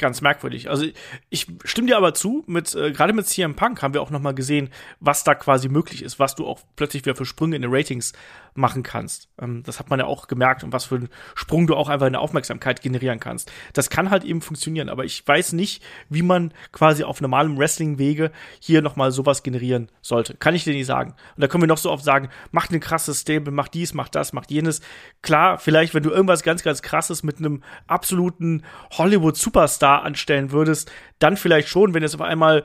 ganz merkwürdig. Also ich stimme dir aber zu, mit äh, gerade mit CM Punk haben wir auch noch mal gesehen, was da quasi möglich ist, was du auch plötzlich wieder für Sprünge in den Ratings machen kannst. Ähm, das hat man ja auch gemerkt und was für einen Sprung du auch einfach in der Aufmerksamkeit generieren kannst. Das kann halt eben funktionieren, aber ich weiß nicht, wie man quasi auf normalem Wrestling-Wege hier noch mal sowas generieren sollte. Kann ich dir nicht sagen. Und da können wir noch so oft sagen, mach ein krasses Stable, mach dies, mach das, mach jenes. Klar, vielleicht, wenn du irgendwas ganz, ganz krasses mit einem absoluten Anstellen würdest, dann vielleicht schon, wenn es auf einmal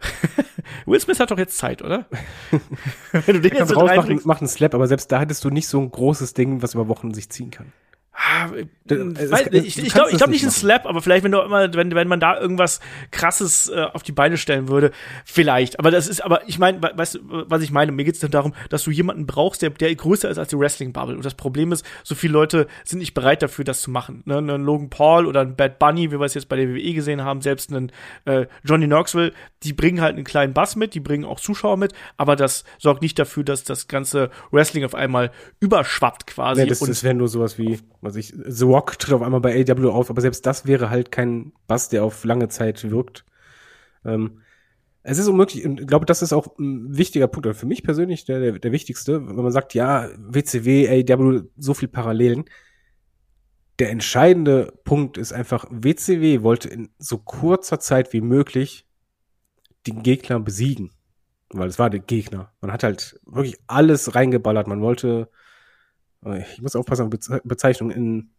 <laughs> Will Smith hat doch jetzt Zeit, oder? <laughs> Wenn du den jetzt so raus, macht, macht einen Slap, aber selbst da hättest du nicht so ein großes Ding, was über Wochen sich ziehen kann. Ah, weil, ich ich glaube glaub nicht ein Slap, aber vielleicht, wenn du immer, wenn, wenn man da irgendwas krasses äh, auf die Beine stellen würde, vielleicht. Aber das ist, aber ich meine, weißt du, was ich meine? Mir geht es darum, dass du jemanden brauchst, der, der größer ist als die Wrestling-Bubble. Und das Problem ist, so viele Leute sind nicht bereit dafür, das zu machen. Ne? Ein Logan Paul oder ein Bad Bunny, wie wir es jetzt bei der WWE gesehen haben, selbst einen äh, Johnny Knoxville, die bringen halt einen kleinen Bass mit, die bringen auch Zuschauer mit, aber das sorgt nicht dafür, dass das ganze Wrestling auf einmal überschwappt quasi. Ja, das, das wäre nur sowas wie also ich, The Rock tritt auf einmal bei AW auf, aber selbst das wäre halt kein Bass, der auf lange Zeit wirkt. Ähm, es ist unmöglich, und ich glaube, das ist auch ein wichtiger Punkt, oder für mich persönlich der, der, der wichtigste, wenn man sagt, ja, WCW, AW, so viel Parallelen. Der entscheidende Punkt ist einfach, WCW wollte in so kurzer Zeit wie möglich den Gegner besiegen. Weil es war der Gegner. Man hat halt wirklich alles reingeballert. Man wollte ich muss aufpassen auf Bezeichnung, in,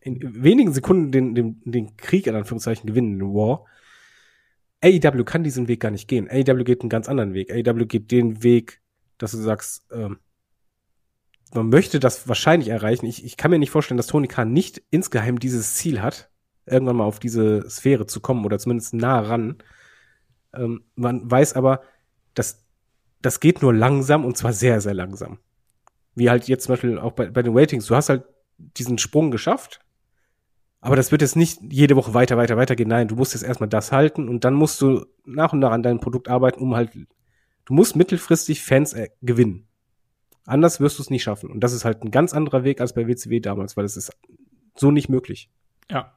in wenigen Sekunden den, den, den Krieg in Anführungszeichen gewinnen, den War. AEW kann diesen Weg gar nicht gehen. AEW geht einen ganz anderen Weg. AEW geht den Weg, dass du sagst, ähm, man möchte das wahrscheinlich erreichen. Ich, ich kann mir nicht vorstellen, dass Tony Khan nicht insgeheim dieses Ziel hat, irgendwann mal auf diese Sphäre zu kommen oder zumindest nah ran. Ähm, man weiß aber, dass das geht nur langsam und zwar sehr, sehr langsam. Wie halt jetzt zum Beispiel auch bei, bei den Ratings. Du hast halt diesen Sprung geschafft, aber das wird jetzt nicht jede Woche weiter, weiter, weiter gehen. Nein, du musst jetzt erstmal das halten und dann musst du nach und nach an deinem Produkt arbeiten, um halt, du musst mittelfristig Fans äh, gewinnen. Anders wirst du es nicht schaffen. Und das ist halt ein ganz anderer Weg als bei WCW damals, weil das ist so nicht möglich. Ja.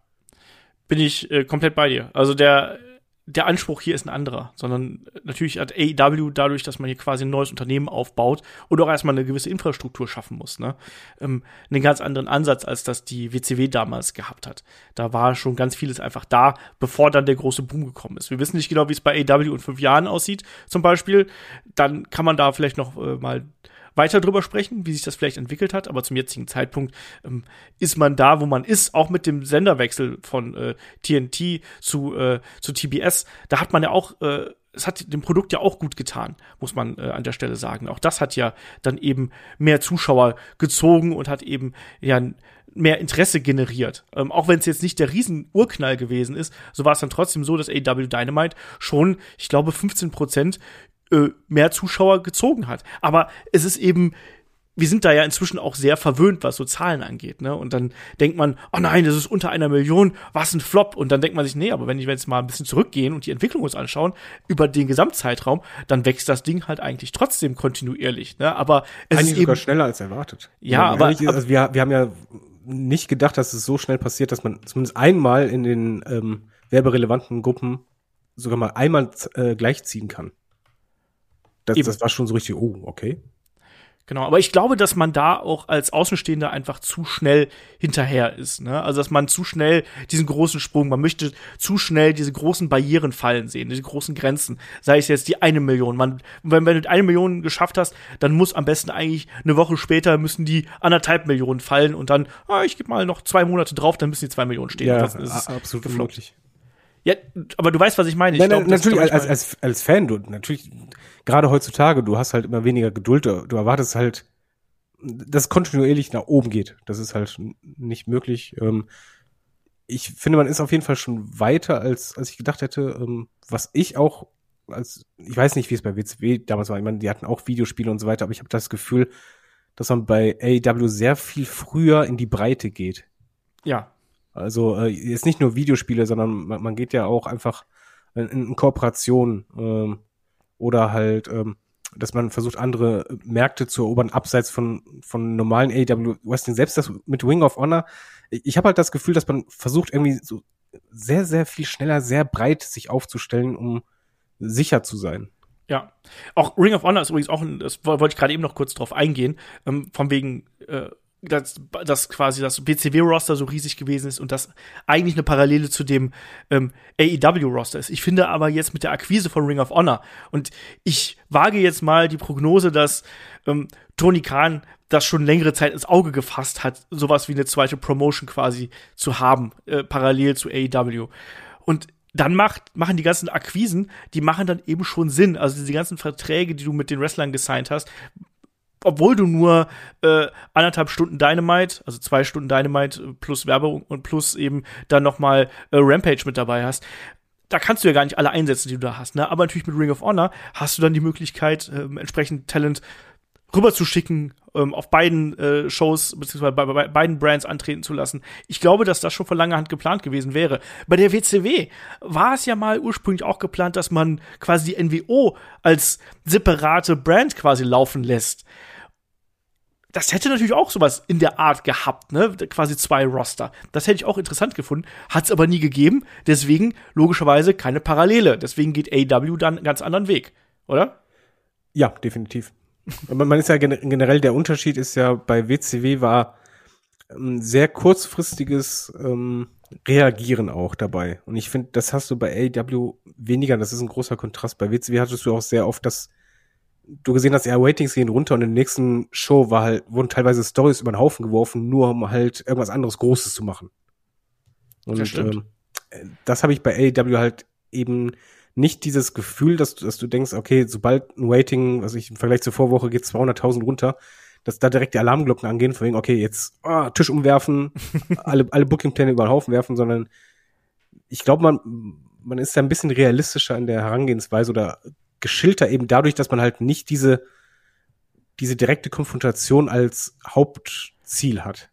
Bin ich äh, komplett bei dir. Also der, der Anspruch hier ist ein anderer, sondern natürlich hat AEW dadurch, dass man hier quasi ein neues Unternehmen aufbaut und auch erstmal eine gewisse Infrastruktur schaffen muss, ne, ähm, einen ganz anderen Ansatz, als das die WCW damals gehabt hat. Da war schon ganz vieles einfach da, bevor dann der große Boom gekommen ist. Wir wissen nicht genau, wie es bei AEW in fünf Jahren aussieht, zum Beispiel. Dann kann man da vielleicht noch äh, mal weiter drüber sprechen, wie sich das vielleicht entwickelt hat, aber zum jetzigen Zeitpunkt ähm, ist man da, wo man ist, auch mit dem Senderwechsel von äh, TNT zu, äh, zu TBS. Da hat man ja auch äh, es hat dem Produkt ja auch gut getan, muss man äh, an der Stelle sagen. Auch das hat ja dann eben mehr Zuschauer gezogen und hat eben ja mehr Interesse generiert. Ähm, auch wenn es jetzt nicht der Riesen-Urknall gewesen ist, so war es dann trotzdem so, dass AW Dynamite schon, ich glaube, 15 Prozent äh, mehr Zuschauer gezogen hat. Aber es ist eben wir sind da ja inzwischen auch sehr verwöhnt, was so Zahlen angeht, ne? Und dann denkt man, oh nein, das ist unter einer Million, was ein Flop. Und dann denkt man sich, nee, aber wenn ich jetzt mal ein bisschen zurückgehen und die Entwicklung uns anschauen über den Gesamtzeitraum, dann wächst das Ding halt eigentlich trotzdem kontinuierlich, ne? Aber es Eigentlich ist sogar eben, schneller als erwartet. Ja, aber, also wir, wir haben ja nicht gedacht, dass es so schnell passiert, dass man zumindest einmal in den ähm, werberelevanten Gruppen sogar mal einmal äh, gleichziehen kann. Das, das war schon so richtig, oh, okay. Genau, aber ich glaube, dass man da auch als Außenstehender einfach zu schnell hinterher ist. Ne? Also, dass man zu schnell diesen großen Sprung, man möchte zu schnell diese großen Barrieren fallen sehen, diese großen Grenzen. Sei es jetzt die eine Million. Man, wenn, wenn du eine Million geschafft hast, dann muss am besten eigentlich eine Woche später müssen die anderthalb Millionen fallen und dann, ah, ich gebe mal noch zwei Monate drauf, dann müssen die zwei Millionen stehen. Ja, das ist absolut gefloppt. Ja, aber du weißt, was ich meine. Ich nein, glaub, natürlich, als, als, als Fan, du, natürlich, gerade heutzutage, du hast halt immer weniger Geduld, du, erwartest halt, dass es kontinuierlich nach oben geht. Das ist halt nicht möglich. Ähm, ich finde, man ist auf jeden Fall schon weiter, als, als ich gedacht hätte. Ähm, was ich auch als, ich weiß nicht, wie es bei WCW damals war. Ich meine, die hatten auch Videospiele und so weiter, aber ich habe das Gefühl, dass man bei AEW sehr viel früher in die Breite geht. Ja, also äh, jetzt nicht nur Videospiele, sondern man, man geht ja auch einfach in, in Kooperation ähm, oder halt, ähm, dass man versucht, andere Märkte zu erobern, abseits von, von normalen AEW Wrestling. Selbst das mit Wing of Honor, ich, habe halt das Gefühl, dass man versucht, irgendwie so sehr, sehr viel schneller, sehr breit sich aufzustellen, um sicher zu sein. Ja, auch Ring of Honor ist übrigens auch, ein, das wollte ich gerade eben noch kurz drauf eingehen, ähm, von wegen äh, dass, dass quasi das BCW-Roster so riesig gewesen ist und das eigentlich eine Parallele zu dem ähm, AEW-Roster ist. Ich finde aber jetzt mit der Akquise von Ring of Honor und ich wage jetzt mal die Prognose, dass ähm, Tony Khan das schon längere Zeit ins Auge gefasst hat, sowas wie eine zweite Promotion quasi zu haben, äh, parallel zu AEW. Und dann macht, machen die ganzen Akquisen, die machen dann eben schon Sinn. Also diese ganzen Verträge, die du mit den Wrestlern gesigned hast, obwohl du nur äh, anderthalb Stunden Dynamite, also zwei Stunden Dynamite plus Werbung und plus eben dann noch mal äh, Rampage mit dabei hast, da kannst du ja gar nicht alle einsetzen, die du da hast. Ne? Aber natürlich mit Ring of Honor hast du dann die Möglichkeit, ähm, entsprechend Talent rüberzuschicken, ähm, auf beiden äh, Shows beziehungsweise bei, bei, beiden Brands antreten zu lassen. Ich glaube, dass das schon von langer Hand geplant gewesen wäre. Bei der WCW war es ja mal ursprünglich auch geplant, dass man quasi die NWO als separate Brand quasi laufen lässt das hätte natürlich auch sowas in der Art gehabt, ne? Quasi zwei Roster. Das hätte ich auch interessant gefunden. Hat es aber nie gegeben. Deswegen logischerweise keine Parallele. Deswegen geht AW dann einen ganz anderen Weg, oder? Ja, definitiv. <laughs> man ist ja generell, der Unterschied ist ja, bei WCW war ein ähm, sehr kurzfristiges ähm, Reagieren auch dabei. Und ich finde, das hast du bei AW weniger. Das ist ein großer Kontrast. Bei WCW hattest du auch sehr oft das du gesehen hast, ja, Ratings gehen runter und in der nächsten Show war halt, wurden teilweise Stories über den Haufen geworfen, nur um halt irgendwas anderes Großes zu machen. Und das, ähm, das habe ich bei AEW halt eben nicht dieses Gefühl, dass du, dass du denkst, okay, sobald ein Rating, was ich im Vergleich zur Vorwoche geht 200.000 runter, dass da direkt die Alarmglocken angehen, von wegen, okay, jetzt oh, Tisch umwerfen, <laughs> alle, alle Bookingpläne über den Haufen werfen, sondern ich glaube, man, man ist da ein bisschen realistischer in der Herangehensweise oder geschilter eben dadurch, dass man halt nicht diese, diese direkte Konfrontation als Hauptziel hat.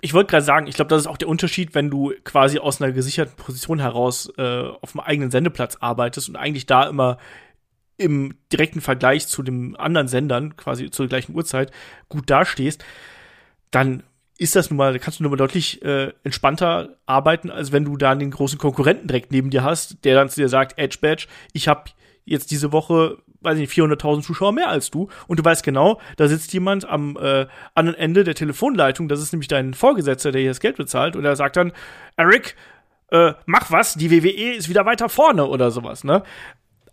Ich wollte gerade sagen, ich glaube, das ist auch der Unterschied, wenn du quasi aus einer gesicherten Position heraus äh, auf einem eigenen Sendeplatz arbeitest und eigentlich da immer im direkten Vergleich zu den anderen Sendern, quasi zur gleichen Uhrzeit, gut dastehst, dann ist das nun mal, kannst du nun mal deutlich äh, entspannter arbeiten, als wenn du da den großen Konkurrenten direkt neben dir hast, der dann zu dir sagt, Edge Badge, ich habe jetzt diese Woche, weiß ich nicht, 400.000 Zuschauer mehr als du. Und du weißt genau, da sitzt jemand am äh, anderen Ende der Telefonleitung, das ist nämlich dein Vorgesetzter, der hier das Geld bezahlt. Und er sagt dann, Eric, äh, mach was, die WWE ist wieder weiter vorne oder sowas, ne?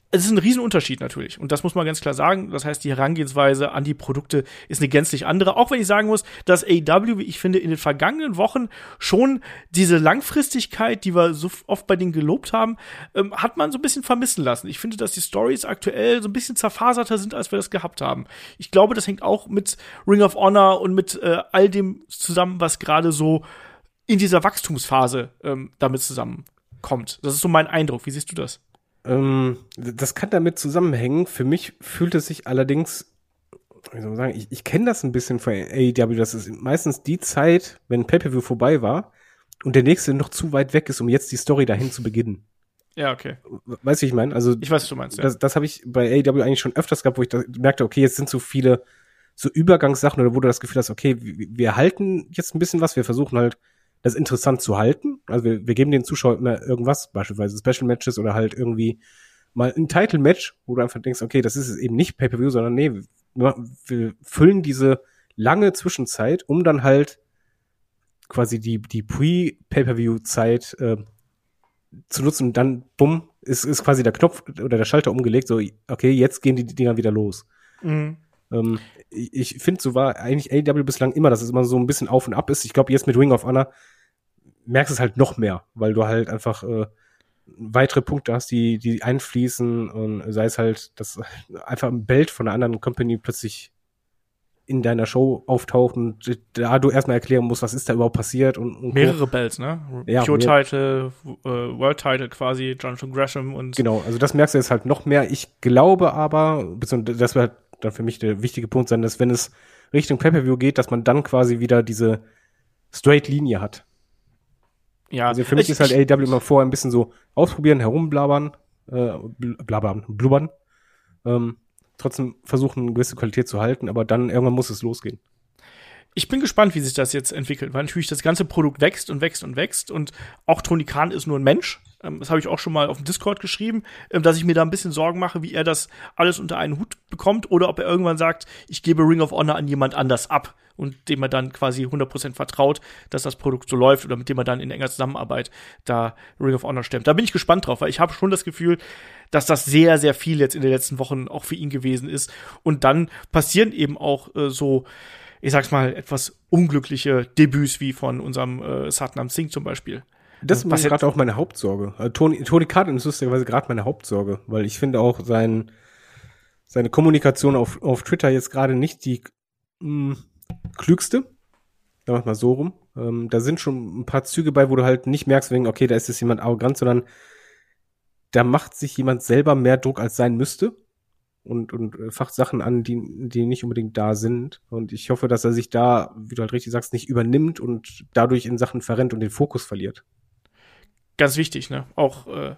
Es ist ein Riesenunterschied natürlich. Und das muss man ganz klar sagen. Das heißt, die Herangehensweise an die Produkte ist eine gänzlich andere. Auch wenn ich sagen muss, dass AW, wie ich finde, in den vergangenen Wochen schon diese Langfristigkeit, die wir so oft bei denen gelobt haben, ähm, hat man so ein bisschen vermissen lassen. Ich finde, dass die Stories aktuell so ein bisschen zerfaserter sind, als wir das gehabt haben. Ich glaube, das hängt auch mit Ring of Honor und mit äh, all dem zusammen, was gerade so in dieser Wachstumsphase ähm, damit zusammenkommt. Das ist so mein Eindruck. Wie siehst du das? Ähm, das kann damit zusammenhängen. Für mich fühlt es sich allerdings, wie soll man sagen, ich, ich kenne das ein bisschen von AEW, das ist meistens die Zeit, wenn Pay-Per-View vorbei war und der nächste noch zu weit weg ist, um jetzt die Story dahin zu beginnen. Ja, okay. Weißt du, ich meine? Also, ich weiß, was du meinst. Ja. Das, das habe ich bei AEW eigentlich schon öfters gehabt, wo ich merkte, okay, jetzt sind so viele so Übergangssachen oder wo du das Gefühl hast, okay, wir, wir halten jetzt ein bisschen was, wir versuchen halt das interessant zu halten. Also wir, wir geben den Zuschauern immer irgendwas, beispielsweise Special Matches oder halt irgendwie mal ein Title Match, wo du einfach denkst, okay, das ist eben nicht Pay-per-View, sondern nee, wir, wir füllen diese lange Zwischenzeit, um dann halt quasi die die Pre-Pay-per-View-Zeit äh, zu nutzen und dann bumm ist ist quasi der Knopf oder der Schalter umgelegt, so okay, jetzt gehen die Dinger wieder los. Mhm. Ähm, ich finde, so war eigentlich AW bislang immer, dass es immer so ein bisschen auf und ab ist. Ich glaube, jetzt mit Ring of Honor merkst du es halt noch mehr, weil du halt einfach äh, weitere Punkte hast, die, die einfließen und sei es halt, dass <laughs> einfach ein Belt von einer anderen Company plötzlich in deiner Show auftaucht und da du erstmal erklären musst, was ist da überhaupt passiert und, und mehrere Co. Belts, ne? Ja, Pure Title, äh, World Title quasi, Jonathan Gresham und genau, also das merkst du jetzt halt noch mehr. Ich glaube aber, beziehungsweise das wird dann für mich der wichtige Punkt sein, dass wenn es Richtung Pay-per-View geht, dass man dann quasi wieder diese straight Linie hat. Ja. Also für mich ich, ist halt AEW immer vorher ein bisschen so ausprobieren, herumblabbern, äh, blabbern, blubbern. Ähm, trotzdem versuchen, eine gewisse Qualität zu halten, aber dann irgendwann muss es losgehen. Ich bin gespannt, wie sich das jetzt entwickelt, weil natürlich das ganze Produkt wächst und wächst und wächst und auch Tony Khan ist nur ein Mensch. Ähm, das habe ich auch schon mal auf dem Discord geschrieben, ähm, dass ich mir da ein bisschen Sorgen mache, wie er das alles unter einen Hut bekommt oder ob er irgendwann sagt, ich gebe Ring of Honor an jemand anders ab und dem er dann quasi 100% vertraut, dass das Produkt so läuft oder mit dem er dann in enger Zusammenarbeit da Ring of Honor stemmt. Da bin ich gespannt drauf, weil ich habe schon das Gefühl, dass das sehr, sehr viel jetzt in den letzten Wochen auch für ihn gewesen ist. Und dann passieren eben auch äh, so, ich sag's mal, etwas unglückliche Debüts wie von unserem äh, Satnam Singh zum Beispiel. Das ist gerade auch meine Hauptsorge. Also Tony, Tony Khan ist lustigerweise gerade meine Hauptsorge, weil ich finde auch sein, seine Kommunikation auf, auf Twitter jetzt gerade nicht die mh, klügste. Sagen wir mal so rum. Ähm, da sind schon ein paar Züge bei, wo du halt nicht merkst, wegen, okay, da ist jetzt jemand arrogant, sondern da macht sich jemand selber mehr Druck, als sein müsste. Und, und äh, facht Sachen an, die, die nicht unbedingt da sind. Und ich hoffe, dass er sich da, wie du halt richtig sagst, nicht übernimmt und dadurch in Sachen verrennt und den Fokus verliert. Ganz wichtig, ne? Auch äh,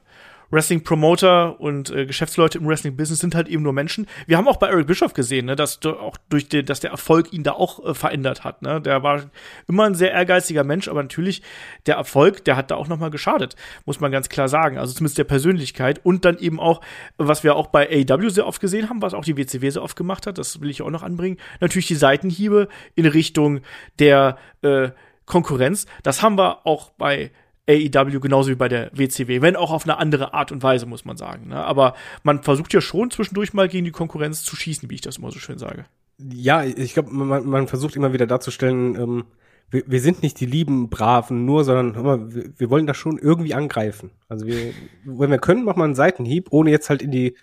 Wrestling-Promoter und äh, Geschäftsleute im Wrestling-Business sind halt eben nur Menschen. Wir haben auch bei Eric Bischoff gesehen, ne, dass auch durch den, dass der Erfolg ihn da auch äh, verändert hat. Ne? Der war immer ein sehr ehrgeiziger Mensch, aber natürlich der Erfolg, der hat da auch noch mal geschadet, muss man ganz klar sagen. Also zumindest der Persönlichkeit und dann eben auch, was wir auch bei AEW sehr oft gesehen haben, was auch die WCW sehr oft gemacht hat, das will ich auch noch anbringen. Natürlich die Seitenhiebe in Richtung der äh, Konkurrenz. Das haben wir auch bei AEW genauso wie bei der WCW, wenn auch auf eine andere Art und Weise, muss man sagen. Ne? Aber man versucht ja schon zwischendurch mal gegen die Konkurrenz zu schießen, wie ich das immer so schön sage. Ja, ich glaube, man, man versucht immer wieder darzustellen, ähm, wir, wir sind nicht die lieben Braven nur, sondern mal, wir, wir wollen das schon irgendwie angreifen. Also wir, wenn wir können, machen wir einen Seitenhieb, ohne jetzt halt in die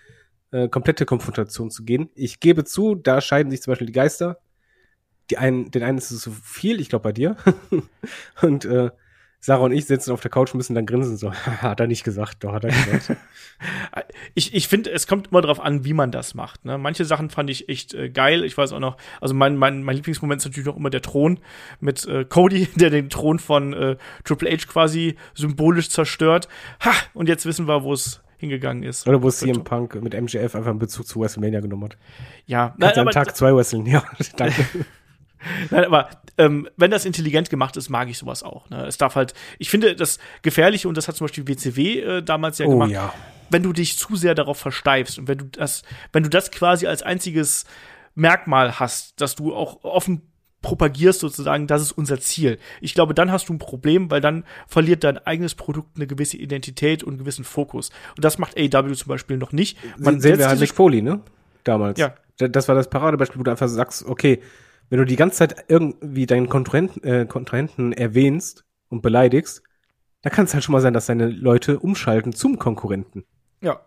äh, komplette Konfrontation zu gehen. Ich gebe zu, da scheiden sich zum Beispiel die Geister. Die einen, den einen ist es zu viel, ich glaube bei dir. <laughs> und äh, Sarah und ich sitzen auf der Couch, müssen dann grinsen, so, <laughs> hat er nicht gesagt, doch hat er gesagt. <laughs> ich ich finde, es kommt immer darauf an, wie man das macht. Ne? Manche Sachen fand ich echt äh, geil. Ich weiß auch noch, also mein, mein, mein Lieblingsmoment ist natürlich noch immer der Thron mit äh, Cody, <laughs> der den Thron von äh, Triple H quasi symbolisch zerstört. Ha! Und jetzt wissen wir, wo es hingegangen ist. Oder wo es CM Punk mit MJF einfach einen Bezug zu WrestleMania genommen hat. Ja, Kannst nein, Tag zwei wresteln, ja, danke. <laughs> Nein, aber ähm, wenn das intelligent gemacht ist, mag ich sowas auch. Ne? Es darf halt, ich finde das Gefährliche, und das hat zum Beispiel WCW äh, damals ja oh, gemacht, ja. wenn du dich zu sehr darauf versteifst und wenn du das, wenn du das quasi als einziges Merkmal hast, dass du auch offen propagierst sozusagen, das ist unser Ziel. Ich glaube, dann hast du ein Problem, weil dann verliert dein eigenes Produkt eine gewisse Identität und einen gewissen Fokus. Und das macht AEW zum Beispiel noch nicht. Man sehen wir halt Foley, ne? Damals. Ja. Das war das Paradebeispiel, wo du einfach sagst, okay, wenn du die ganze Zeit irgendwie deinen Kontrahenten, äh, Kontrahenten erwähnst und beleidigst, dann kann es halt schon mal sein, dass deine Leute umschalten zum Konkurrenten. Ja.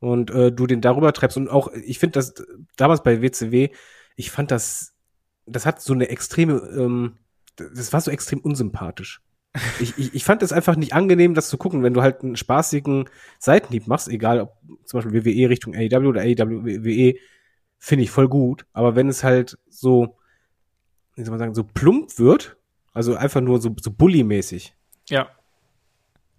Und äh, du den darüber treibst. Und auch, ich finde das damals bei WCW, ich fand das, das hat so eine extreme, ähm, das war so extrem unsympathisch. <laughs> ich, ich, ich fand es einfach nicht angenehm, das zu gucken, wenn du halt einen spaßigen Seitenhieb machst, egal ob zum Beispiel WWE Richtung AEW oder AEW WWE, finde ich voll gut. Aber wenn es halt so wie soll man sagen, so plump wird, also einfach nur so, so bully-mäßig. Ja.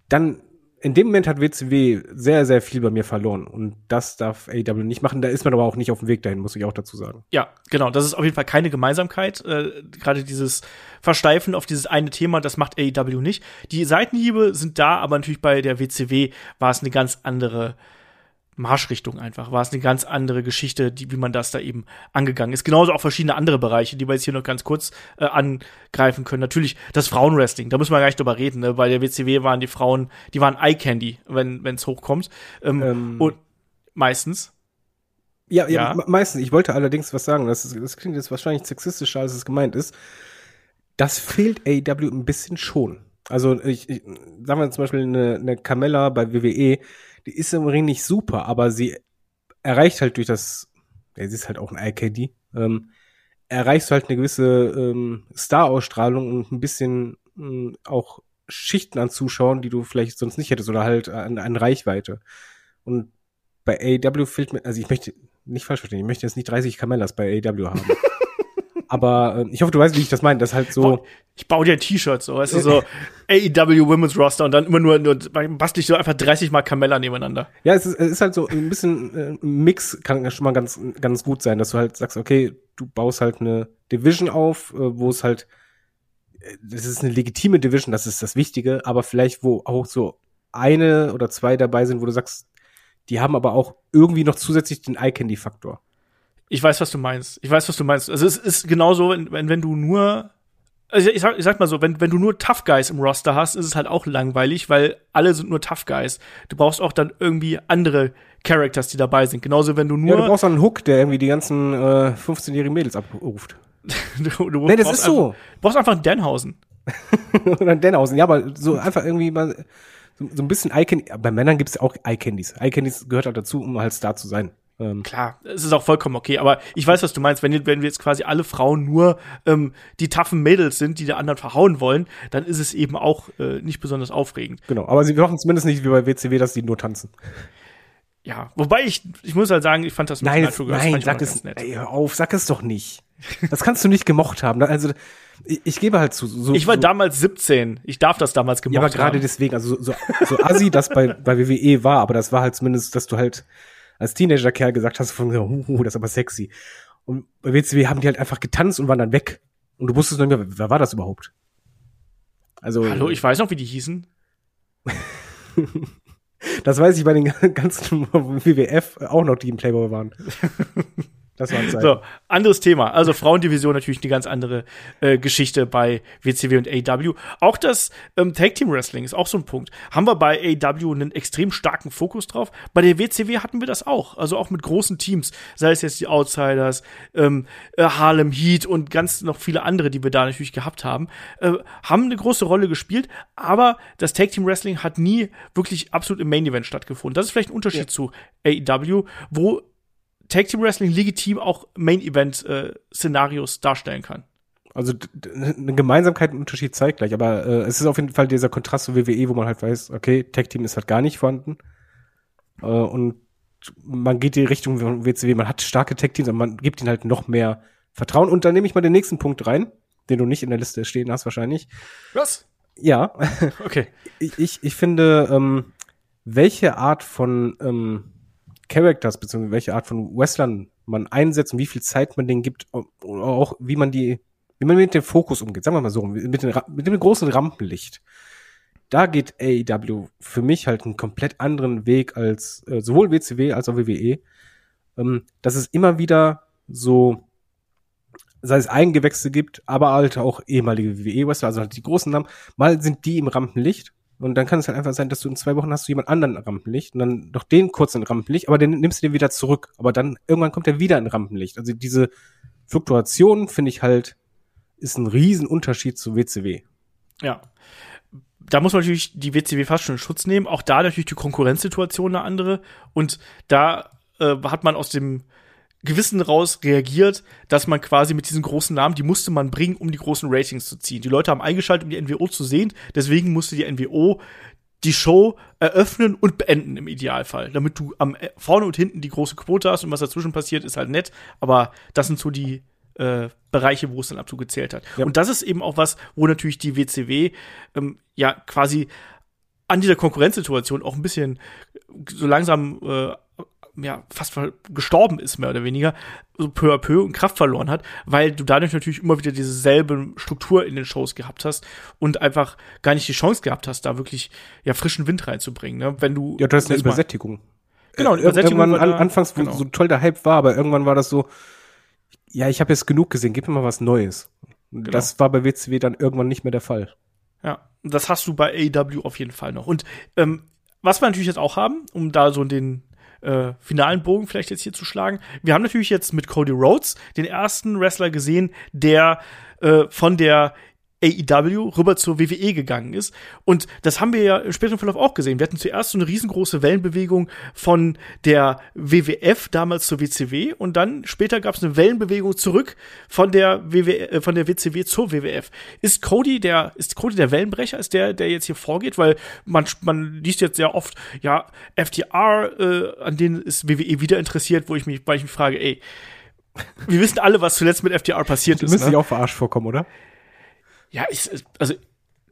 Dann, in dem Moment hat WCW sehr, sehr viel bei mir verloren. Und das darf AEW nicht machen. Da ist man aber auch nicht auf dem Weg dahin, muss ich auch dazu sagen. Ja, genau. Das ist auf jeden Fall keine Gemeinsamkeit. Äh, Gerade dieses Versteifen auf dieses eine Thema, das macht AEW nicht. Die Seitenhiebe sind da, aber natürlich bei der WCW war es eine ganz andere Marschrichtung einfach. War es eine ganz andere Geschichte, die, wie man das da eben angegangen ist. Genauso auch verschiedene andere Bereiche, die wir jetzt hier noch ganz kurz äh, angreifen können. Natürlich das Frauenwrestling, da müssen wir gar nicht drüber reden. Ne? Bei der WCW waren die Frauen, die waren Eye Candy, wenn es hochkommt. Ähm, ähm. Und meistens. Ja, ja, ja. meistens. Ich wollte allerdings was sagen. Das, ist, das klingt jetzt wahrscheinlich sexistischer, als es gemeint ist. Das fehlt AEW ein bisschen schon. Also ich, ich sagen wir zum Beispiel eine, eine Carmella bei WWE, die ist im Ring nicht super, aber sie erreicht halt durch das, ja, sie ist halt auch ein IKD, ähm, erreichst du halt eine gewisse ähm, Star-Ausstrahlung und ein bisschen ähm, auch Schichten an Zuschauern, die du vielleicht sonst nicht hättest oder halt an, an Reichweite. Und bei AEW fehlt mir, also ich möchte nicht falsch verstehen, ich möchte jetzt nicht 30 Kamellas bei AEW haben. Aber äh, ich hoffe, du weißt, wie ich das meine. Das halt so. Ich baue dir ein T-Shirt so, weißt du, so <laughs> AEW Women's Roster und dann immer nur, nur bastel ich so einfach 30 mal Kamella nebeneinander. Ja, es ist, es ist halt so ein bisschen äh, Mix, kann schon mal ganz, ganz gut sein, dass du halt sagst, okay, du baust halt eine Division auf, äh, wo es halt, äh, das ist eine legitime Division, das ist das Wichtige, aber vielleicht, wo auch so eine oder zwei dabei sind, wo du sagst, die haben aber auch irgendwie noch zusätzlich den Eye-Candy-Faktor. Ich weiß, was du meinst. Ich weiß, was du meinst. Also es ist genauso, wenn, wenn, wenn du nur also ich sag, ich sag mal so, wenn, wenn du nur Tough Guys im Roster hast, ist es halt auch langweilig, weil alle sind nur Tough Guys. Du brauchst auch dann irgendwie andere Characters, die dabei sind. Genauso, wenn du nur. Ja, du brauchst einen Hook, der irgendwie die ganzen äh, 15-jährigen Mädels abruft. <laughs> du, du nee, das ist so. Du brauchst einfach einen Denhausen. <laughs> Oder einen Denhausen, ja, aber so einfach irgendwie mal so, so ein bisschen Eye-Candy. Bei Männern gibt es auch Eye-Candies. Eye-Candies gehört auch dazu, um halt Star zu sein. Ähm, Klar, es ist auch vollkommen okay, aber ich weiß, was du meinst. Wenn, wenn wir jetzt quasi alle Frauen nur ähm, die taffen Mädels sind, die der anderen verhauen wollen, dann ist es eben auch äh, nicht besonders aufregend. genau, aber sie machen zumindest nicht wie bei WCW, dass die nur tanzen. Ja, wobei ich, ich muss halt sagen, ich fand das mit Nein, Nitro jetzt, Girls nein, sag es, ey, hör auf, sag es doch nicht. Das kannst du nicht gemocht haben. Also, ich, ich gebe halt zu. So, Ich war so, damals 17. Ich darf das damals gemacht Ja, aber gerade haben. deswegen, also so, so, so assi das bei, bei WWE war, aber das war halt zumindest, dass du halt als Teenager-Kerl gesagt hast, von, uh, uh, das ist aber sexy. Und bei WCW haben die halt einfach getanzt und waren dann weg. Und du wusstest noch nicht mehr, wer war das überhaupt? Also, Hallo, ich weiß noch, wie die hießen. <laughs> das weiß ich bei den ganzen <laughs> WWF auch noch, die im Playboy waren. <laughs> Das war Zeit. So, anderes Thema. Also Frauendivision natürlich eine ganz andere äh, Geschichte bei WCW und AEW. Auch das ähm, Tag Team Wrestling ist auch so ein Punkt. Haben wir bei AEW einen extrem starken Fokus drauf. Bei der WCW hatten wir das auch. Also auch mit großen Teams. Sei es jetzt die Outsiders, ähm, äh, Harlem Heat und ganz noch viele andere, die wir da natürlich gehabt haben, äh, haben eine große Rolle gespielt. Aber das Tag Team Wrestling hat nie wirklich absolut im Main Event stattgefunden. Das ist vielleicht ein Unterschied Ja. zu AEW, wo Tag Team Wrestling legitim auch Main Event äh, Szenarios darstellen kann. Also eine Gemeinsamkeit und Unterschied zeigt gleich, aber äh, es ist auf jeden Fall dieser Kontrast zu WWE, wo man halt weiß, okay, Tag Team ist halt gar nicht vorhanden. Äh, und man geht die Richtung von WCW, man hat starke Tag Teams, aber man gibt ihnen halt noch mehr Vertrauen. Und dann nehme ich mal den nächsten Punkt rein, den du nicht in der Liste stehen hast wahrscheinlich. Was? Ja, Okay. <laughs> ich, ich, ich finde, ähm, welche Art von ähm, Characters, beziehungsweise welche Art von Wrestlern man einsetzt und wie viel Zeit man denen gibt, oder auch wie man die, wie man mit dem Fokus umgeht, sagen wir mal so, mit, den, mit dem großen Rampenlicht. Da geht AEW für mich halt einen komplett anderen Weg als äh, sowohl WCW als auch WWE. Ähm, dass es immer wieder so, sei es Eigengewächse gibt, aber halt auch ehemalige WWE-Wrestler, also halt die großen Namen, mal sind die im Rampenlicht und dann kann es halt einfach sein, dass du in zwei Wochen hast du jemand anderen Rampenlicht und dann noch den kurz in Rampenlicht, aber den nimmst du dir wieder zurück. Aber dann irgendwann kommt er wieder in Rampenlicht. Also diese Fluktuation finde ich halt ist ein Riesenunterschied zu WCW. Ja. Da muss man natürlich die WCW fast schon in Schutz nehmen. Auch da natürlich die Konkurrenzsituation eine andere. Und da äh, hat man aus dem Gewissen raus reagiert, dass man quasi mit diesen großen Namen, die musste man bringen, um die großen Ratings zu ziehen. Die Leute haben eingeschaltet, um die NWO zu sehen. Deswegen musste die NWO die Show eröffnen und beenden im Idealfall, damit du am äh, vorne und hinten die große Quote hast und was dazwischen passiert, ist halt nett. Aber das sind so die äh, Bereiche, wo es dann absolut gezählt hat. Ja. Und das ist eben auch was, wo natürlich die WCW ähm, ja quasi an dieser Konkurrenzsituation auch ein bisschen so langsam äh, ja fast gestorben ist mehr oder weniger so peu à peu und Kraft verloren hat, weil du dadurch natürlich immer wieder dieselbe Struktur in den Shows gehabt hast und einfach gar nicht die Chance gehabt hast, da wirklich ja frischen Wind reinzubringen. Ne? Wenn du Ja, das ist eine Übersättigung. Genau, eine Ir- Übersättigung Irgendwann an, anfangs, wo Genau. so toll der Hype war, aber irgendwann war das so, ja, ich habe jetzt genug gesehen, gib mir mal was Neues. Genau. Das war bei WCW dann irgendwann nicht mehr der Fall. Ja, das hast du bei AEW auf jeden Fall noch. Und ähm, was wir natürlich jetzt auch haben, um da so den äh, finalen Bogen vielleicht jetzt hier zu schlagen, wir haben natürlich jetzt mit Cody Rhodes den ersten Wrestler gesehen, der äh, von der AEW rüber zur WWE gegangen ist. Und das haben wir ja im späteren Verlauf auch gesehen. Wir hatten zuerst so eine riesengroße Wellenbewegung von der WWF damals zur WCW und dann später gab es eine Wellenbewegung zurück von der WW, äh, von der WCW zur WWF. Ist Cody der ist Cody der Wellenbrecher? Ist der der jetzt hier vorgeht? Weil man man liest jetzt sehr oft ja FTR äh, an denen ist WWE wieder interessiert, wo ich mich weil ich mich frage, ey wir wissen alle, was zuletzt mit FTR passiert ist. müsstest Ne? dich auch verarscht vorkommen, oder? Ja, ich, also,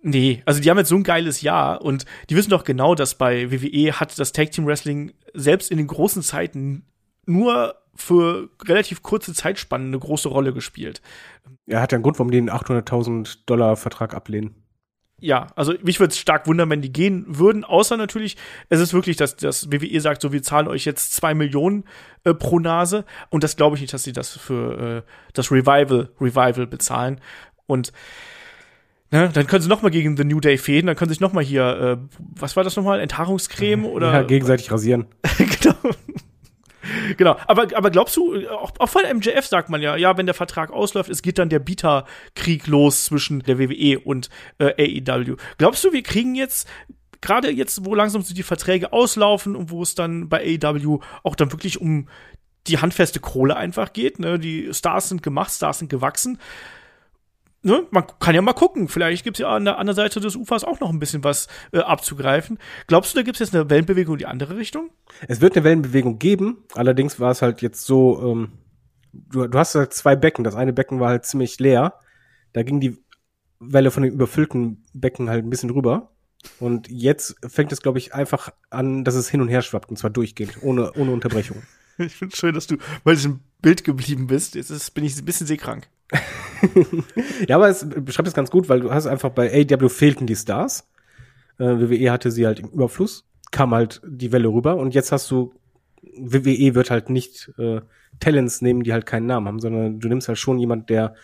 nee. Also, die haben jetzt so ein geiles Jahr und die wissen doch genau, dass bei WWE hat das Tag Team Wrestling selbst in den großen Zeiten nur für relativ kurze Zeitspannen eine große Rolle gespielt. Er hat ja einen Grund, warum die einen 800.000 Dollar Vertrag ablehnen. Ja, also mich würde es stark wundern, wenn die gehen würden, außer natürlich, es ist wirklich, dass das WWE sagt, so wir zahlen euch jetzt zwei Millionen äh, pro Nase und das glaube ich nicht, dass sie das für äh, das Revival Revival bezahlen und ne, dann können sie noch mal gegen The New Day fäden, dann können sie sich noch mal hier, äh, was war das noch mal, Enthaarungscreme <laughs> oder ja, gegenseitig rasieren. <laughs> genau. Genau, aber, aber glaubst du, auch, auch von MJF sagt man ja, ja, wenn der Vertrag ausläuft, es geht dann der Bieterkrieg los zwischen der WWE und äh, AEW. Glaubst du, wir kriegen jetzt, gerade jetzt, wo langsam so die Verträge auslaufen und wo es dann bei AEW auch dann wirklich um die handfeste Kohle einfach geht. Ne? Die Stars sind gemacht, Stars sind gewachsen. Ne? Man kann ja mal gucken. Vielleicht gibt es ja an der anderen Seite des Ufers auch noch ein bisschen was äh, abzugreifen. Glaubst du, da gibt es jetzt eine Wellenbewegung in die andere Richtung? Es wird eine Wellenbewegung geben. Allerdings war es halt jetzt so, ähm, du, du hast halt zwei Becken. Das eine Becken war halt ziemlich leer. Da ging die Welle von den überfüllten Becken halt ein bisschen rüber. Und jetzt fängt es, glaube ich, einfach an, dass es hin und her schwappt, und zwar durchgehend, ohne, ohne Unterbrechung. <laughs> Ich finde schön, dass du bei diesem Bild geblieben bist. Jetzt ist, bin ich ein bisschen seekrank. Ja, aber es beschreibt es ganz gut, weil du hast einfach bei AW fehlten die Stars. Äh, WWE hatte sie halt im Überfluss, kam halt die Welle rüber und jetzt hast du, WWE wird halt nicht äh, Talents nehmen, die halt keinen Namen haben, sondern du nimmst halt schon jemand, der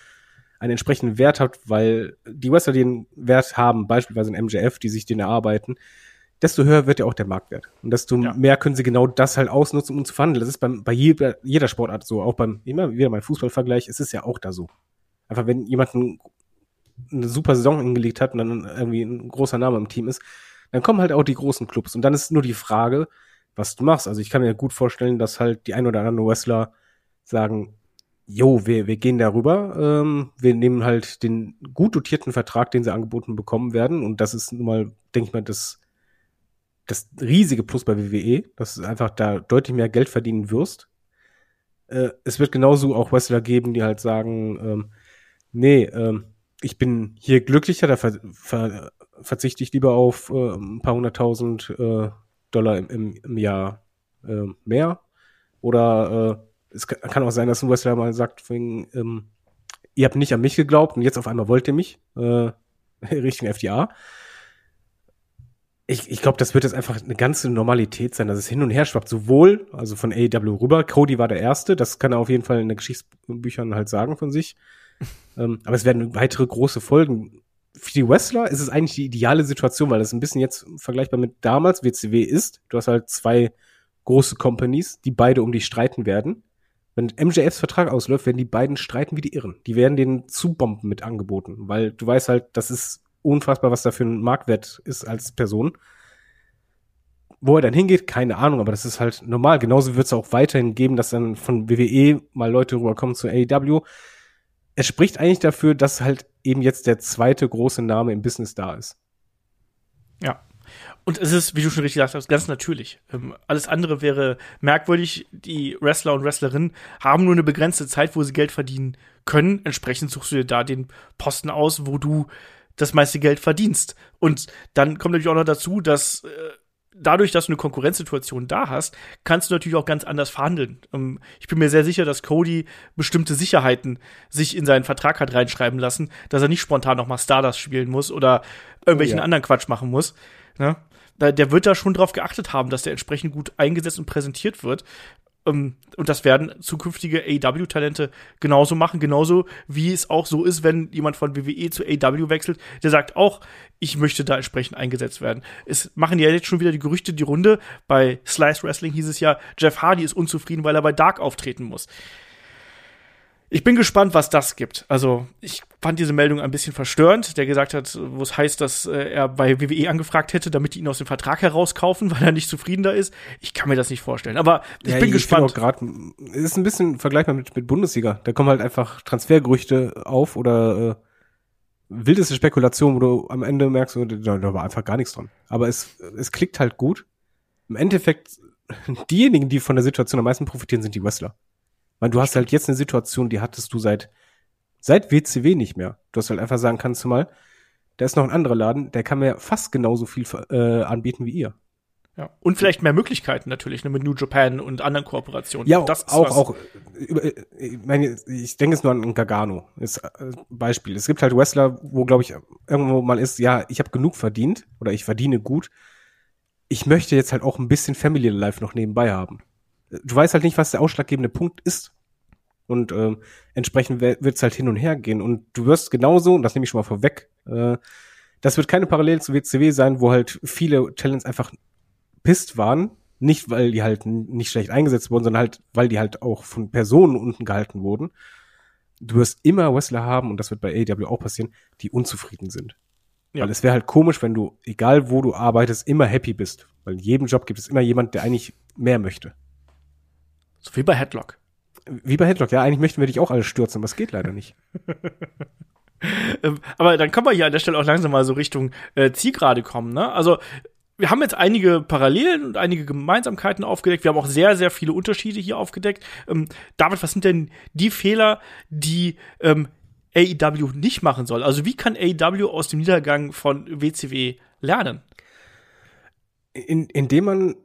einen entsprechenden Wert hat, weil die Wrestler den Wert haben, beispielsweise ein MJF, die sich den erarbeiten, desto höher wird ja auch der Marktwert. Und desto ja. mehr können sie genau das halt ausnutzen, um zu verhandeln. Das ist beim, bei jeder, jeder Sportart so. Auch beim, immer wieder mein Fußballvergleich, es ist ja auch da so. Einfach wenn jemand ein, eine super Saison hingelegt hat und dann irgendwie ein großer Name im Team ist, dann kommen halt auch die großen Clubs. Und dann ist nur die Frage, was du machst. Also ich kann mir gut vorstellen, dass halt die ein oder anderen Wrestler sagen, jo, wir, wir gehen darüber, ähm, wir nehmen halt den gut dotierten Vertrag, den sie angeboten bekommen werden. Und das ist nun mal, denke ich mal, das, das riesige Plus bei WWE, dass du einfach da deutlich mehr Geld verdienen wirst. Äh, es wird genauso auch Wrestler geben, die halt sagen, ähm, nee, ähm, ich bin hier glücklicher, da ver ver verzichte ich lieber auf äh, ein paar hunderttausend äh, Dollar im, im, im Jahr äh, mehr. Oder äh, es kann auch sein, dass ein Wrestler mal sagt, wegen, ähm, ihr habt nicht an mich geglaubt und jetzt auf einmal wollt ihr mich, äh, <laughs> Richtung FDA. Ich, ich glaube, das wird jetzt einfach eine ganze Normalität sein, dass es hin und her schwappt, sowohl, also von AEW rüber, Cody war der Erste, das kann er auf jeden Fall in den Geschichtsbüchern halt sagen von sich. <laughs> ähm, aber es werden weitere große Folgen. Für die Wrestler ist es eigentlich die ideale Situation, weil das ein bisschen jetzt vergleichbar mit damals WCW ist. Du hast halt zwei große Companies, die beide um dich streiten werden. Wenn MJFs Vertrag ausläuft, werden die beiden streiten wie die Irren. Die werden den zubomben mit angeboten, weil du weißt halt, das ist unfassbar, was da für ein Marktwert ist als Person. Wo er dann hingeht, keine Ahnung, aber das ist halt normal. Genauso wird es auch weiterhin geben, dass dann von WWE mal Leute rüberkommen zu AEW. Es spricht eigentlich dafür, dass halt eben jetzt der zweite große Name im Business da ist. Ja, und es ist, wie du schon richtig gesagt hast, ganz natürlich. Ähm, alles andere wäre merkwürdig. Die Wrestler und Wrestlerinnen haben nur eine begrenzte Zeit, wo sie Geld verdienen können. Entsprechend suchst du dir da den Posten aus, wo du das meiste Geld verdienst. Und dann kommt natürlich auch noch dazu, dass äh, dadurch, dass du eine Konkurrenzsituation da hast, kannst du natürlich auch ganz anders verhandeln. Ähm, ich bin mir sehr sicher, dass Cody bestimmte Sicherheiten sich in seinen Vertrag hat reinschreiben lassen, dass er nicht spontan noch mal Stardust spielen muss oder irgendwelchen oh ja. anderen Quatsch machen muss. Ne? Der wird da schon drauf geachtet haben, dass der entsprechend gut eingesetzt und präsentiert wird. Um, und das werden zukünftige AW-Talente genauso machen, genauso wie es auch so ist, wenn jemand von WWE zu AW wechselt, der sagt auch, ich möchte da entsprechend eingesetzt werden. Es machen ja jetzt schon wieder die Gerüchte die Runde. Bei Slice Wrestling hieß es ja, Jeff Hardy ist unzufrieden, weil er bei Dark auftreten muss. Ich bin gespannt, was das gibt. Also, ich fand diese Meldung ein bisschen verstörend, der gesagt hat, wo es heißt, dass äh, er bei WWE angefragt hätte, damit die ihn aus dem Vertrag herauskaufen, <laughs> weil er nicht zufrieden da ist. Ich kann mir das nicht vorstellen. Aber ich ja, bin ich gespannt. Grad, ist ein bisschen vergleichbar mit, mit Bundesliga. Da kommen halt einfach Transfergerüchte auf oder äh, wildeste Spekulation, wo du am Ende merkst, da, da war einfach gar nichts dran. Aber es, es klickt halt gut. Im Endeffekt, <laughs> diejenigen, die von der Situation am meisten profitieren, sind die Wrestler. Weil du hast halt jetzt eine Situation, die hattest du seit, seit WCW nicht mehr. Du hast halt einfach sagen, kannst du mal, da ist noch ein anderer Laden, der kann mir fast genauso viel äh, anbieten wie ihr. Ja. Und vielleicht mehr Möglichkeiten natürlich, ne, mit New Japan und anderen Kooperationen. Ja, das auch, auch, ich meine, ich denke es nur an Gargano, ist äh, Beispiel. Es gibt halt Wrestler, wo, glaube ich, irgendwo mal ist, ja, ich habe genug verdient oder ich verdiene gut. Ich möchte jetzt halt auch ein bisschen Family Life noch nebenbei haben du weißt halt nicht, was der ausschlaggebende Punkt ist. Und ähm, entsprechend wird es halt hin und her gehen. Und du wirst genauso, und das nehme ich schon mal vorweg, äh, das wird keine Parallele zu WCW sein, wo halt viele Talents einfach pisst waren. Nicht, weil die halt nicht schlecht eingesetzt wurden, sondern halt, weil die halt auch von Personen unten gehalten wurden. Du wirst immer Wrestler haben, und das wird bei AEW auch passieren, die unzufrieden sind. Ja. Weil es wäre halt komisch, wenn du, egal wo du arbeitest, immer happy bist. Weil in jedem Job gibt es immer jemand, der eigentlich mehr möchte. So wie bei Headlock. Wie bei Headlock, ja, eigentlich möchten wir dich auch alle stürzen, aber es geht leider nicht. <laughs> Ähm, aber dann können wir hier an der Stelle auch langsam mal so Richtung äh, Zielgerade kommen, ne? Also, wir haben jetzt einige Parallelen und einige Gemeinsamkeiten aufgedeckt. Wir haben auch sehr, sehr viele Unterschiede hier aufgedeckt. Ähm, David, was sind denn die Fehler, die ähm, AEW nicht machen soll? Also, wie kann AEW aus dem Niedergang von WCW lernen? In, indem man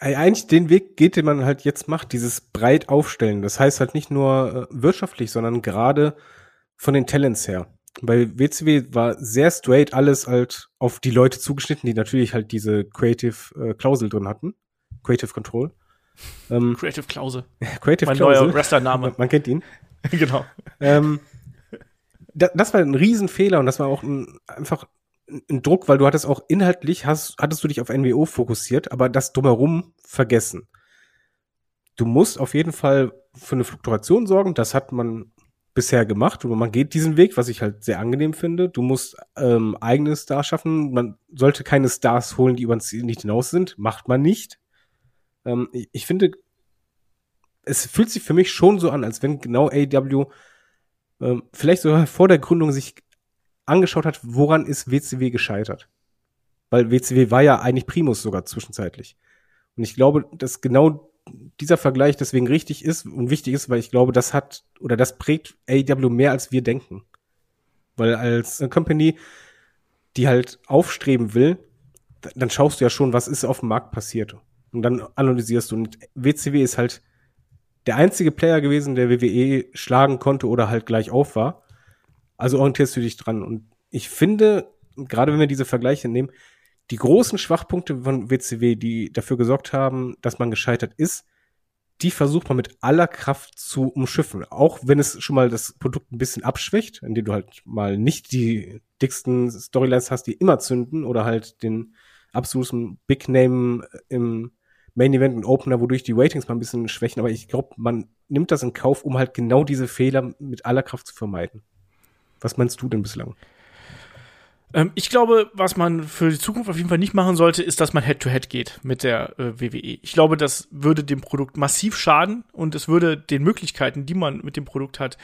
äh, eigentlich den Weg geht, den man halt jetzt macht, dieses breit aufstellen. Das heißt halt nicht nur äh, wirtschaftlich, sondern gerade von den Talents her. Bei WCW war sehr straight alles halt auf die Leute zugeschnitten, die natürlich halt diese Creative äh, Klausel drin hatten. Creative Control. Ähm, Creative Klausel. <laughs> Creative mein Klausel. neuer Wrestler-Name. <laughs> Man, kennt ihn. <laughs> genau. Ähm, da, das war ein Riesenfehler und das war auch ein, einfach ein Druck, weil du hattest auch inhaltlich, hast, hattest du dich auf NWO fokussiert, aber das drumherum vergessen. Du musst auf jeden Fall für eine Fluktuation sorgen. Das hat man bisher gemacht und man geht diesen Weg, was ich halt sehr angenehm finde. Du musst ähm, eigene Stars schaffen. Man sollte keine Stars holen, die über das nicht hinaus sind. Macht man nicht. Ähm, ich, ich finde, es fühlt sich für mich schon so an, als wenn genau AEW ähm, vielleicht sogar vor der Gründung sich angeschaut hat, woran ist WCW gescheitert. Weil WCW war ja eigentlich Primus sogar zwischenzeitlich. Und ich glaube, dass genau dieser Vergleich deswegen richtig ist und wichtig ist, weil ich glaube, das hat oder das prägt AEW mehr als wir denken. Weil als Company, die halt aufstreben will, dann schaust du ja schon, was ist auf dem Markt passiert. Und dann analysierst du. Und WCW ist halt der einzige Player gewesen, der WWE schlagen konnte oder halt gleich auf war. Also orientierst du dich dran. Und ich finde, gerade wenn wir diese Vergleiche nehmen, die großen Schwachpunkte von WCW, die dafür gesorgt haben, dass man gescheitert ist, die versucht man mit aller Kraft zu umschiffen. Auch wenn es schon mal das Produkt ein bisschen abschwächt, indem du halt mal nicht die dicksten Storylines hast, die immer zünden oder halt den absoluten Big Name im Main Event und Opener, wodurch die Ratings mal ein bisschen schwächen. Aber ich glaube, man nimmt das in Kauf, um halt genau diese Fehler mit aller Kraft zu vermeiden. Was meinst du denn bislang? Ähm, ich glaube, was man für die Zukunft auf jeden Fall nicht machen sollte, ist, dass man Head-to-Head -head geht mit der äh, WWE. Ich glaube, das würde dem Produkt massiv schaden und es würde den Möglichkeiten, die man mit dem Produkt hat,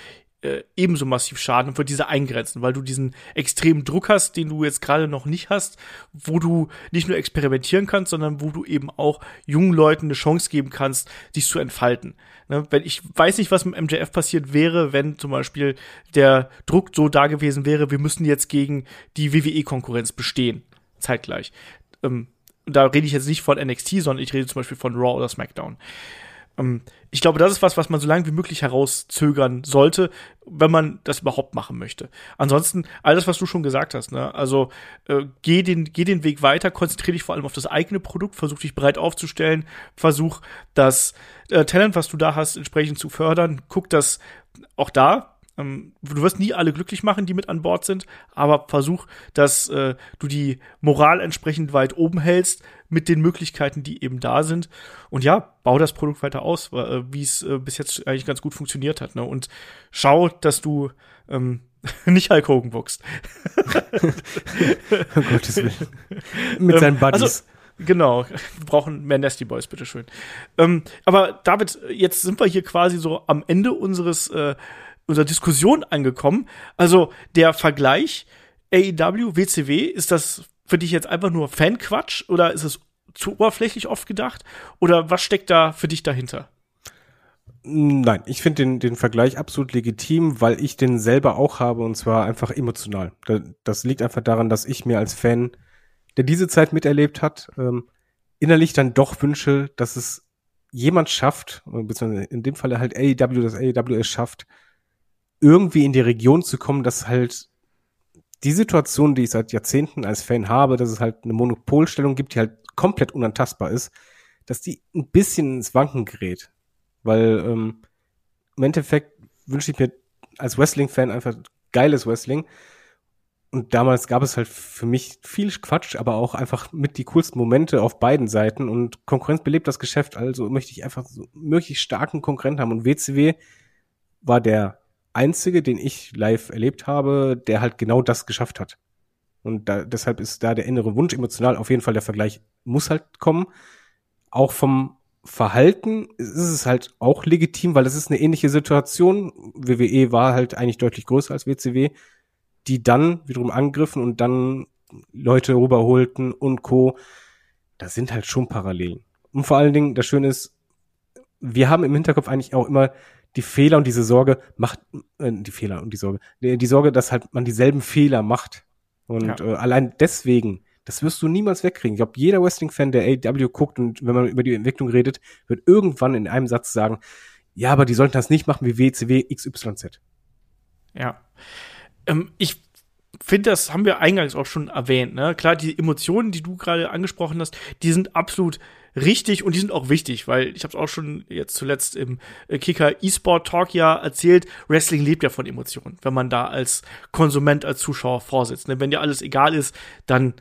äh, ebenso massiv schaden und wird diese eingrenzen, weil du diesen extremen Druck hast, den du jetzt gerade noch nicht hast, wo du nicht nur experimentieren kannst, sondern wo du eben auch jungen Leuten eine Chance geben kannst, sich zu entfalten. Ne? Wenn ich weiß nicht, was mit MJF passiert wäre, wenn zum Beispiel der Druck so da gewesen wäre, wir müssen jetzt gegen die WWE-Konkurrenz bestehen, zeitgleich. Ähm, da rede ich jetzt nicht von NXT, sondern ich rede zum Beispiel von Raw oder SmackDown. Ähm, ich glaube, das ist was, was man so lange wie möglich herauszögern sollte, wenn man das überhaupt machen möchte. Ansonsten, alles, was du schon gesagt hast, ne? Also äh, geh, den, geh den Weg weiter, konzentriere dich vor allem auf das eigene Produkt, versuch dich breit aufzustellen, versuch das äh, Talent, was du da hast, entsprechend zu fördern. Guck, dass auch da ähm, du wirst nie alle glücklich machen, die mit an Bord sind, aber versuch, dass äh, du die Moral entsprechend weit oben hältst mit den Möglichkeiten, die eben da sind. Und ja, bau das Produkt weiter aus, äh, wie es äh, bis jetzt eigentlich ganz gut funktioniert hat. Ne? Und schau, dass du ähm, <laughs> nicht Hulk Hogan boxt. <laughs> um Gottes Willen. <laughs> Mit seinen Ähm, Buddies. Also, Genau, wir brauchen mehr Nasty Boys, bitteschön. Ähm, aber David, jetzt sind wir hier quasi so am Ende unseres äh, unserer Diskussion angekommen. Also der Vergleich AEW, WCW, ist das für dich jetzt einfach nur Fanquatsch oder ist es zu oberflächlich oft gedacht? Oder was steckt da für dich dahinter? Nein, ich finde den, den Vergleich absolut legitim, weil ich den selber auch habe und zwar einfach emotional. Da- Das liegt einfach daran, dass ich mir als Fan, der diese Zeit miterlebt hat, ähm, innerlich dann doch wünsche, dass es jemand schafft, beziehungsweise in dem Falle halt AEW, dass AEW es schafft, irgendwie in die Region zu kommen, dass halt die Situation, die ich seit Jahrzehnten als Fan habe, dass es halt eine Monopolstellung gibt, die halt komplett unantastbar ist, dass die ein bisschen ins Wanken gerät. Weil ähm, im Endeffekt wünsche ich mir als Wrestling-Fan einfach geiles Wrestling. Und damals gab es halt für mich viel Quatsch, aber auch einfach mit die coolsten Momente auf beiden Seiten. Und Konkurrenz belebt das Geschäft, also möchte ich einfach so möglichst starken Konkurrenten haben. Und WCW war der einzige, den ich live erlebt habe, der halt genau das geschafft hat. Und da, deshalb ist da der innere Wunsch emotional auf jeden Fall der Vergleich muss halt kommen. Auch vom Verhalten ist es halt auch legitim, weil es ist eine ähnliche Situation. WWE war halt eigentlich deutlich größer als WCW, die dann wiederum angriffen und dann Leute rüberholten und Co. Das sind halt schon Parallelen. Und vor allen Dingen, das Schöne ist, wir haben im Hinterkopf eigentlich auch immer die Fehler und diese Sorge macht, äh, die Fehler und die Sorge, die, die Sorge, dass halt man dieselben Fehler macht. Und Ja. äh, allein deswegen, das wirst du niemals wegkriegen. Ich glaube, jeder Wrestling-Fan, der AEW guckt und wenn man über die Entwicklung redet, wird irgendwann in einem Satz sagen, ja, aber die sollten das nicht machen wie WCW XYZ. Ja. Ähm, ich finde, das haben wir eingangs auch schon erwähnt. Ne? Klar, die Emotionen, die du gerade angesprochen hast, die sind absolut richtig und die sind auch wichtig, weil ich habe es auch schon jetzt zuletzt im äh, Kicker E-Sport Talk ja erzählt, Wrestling lebt ja von Emotionen, wenn man da als Konsument, als Zuschauer vorsitzt. Ne? Wenn dir alles egal ist, dann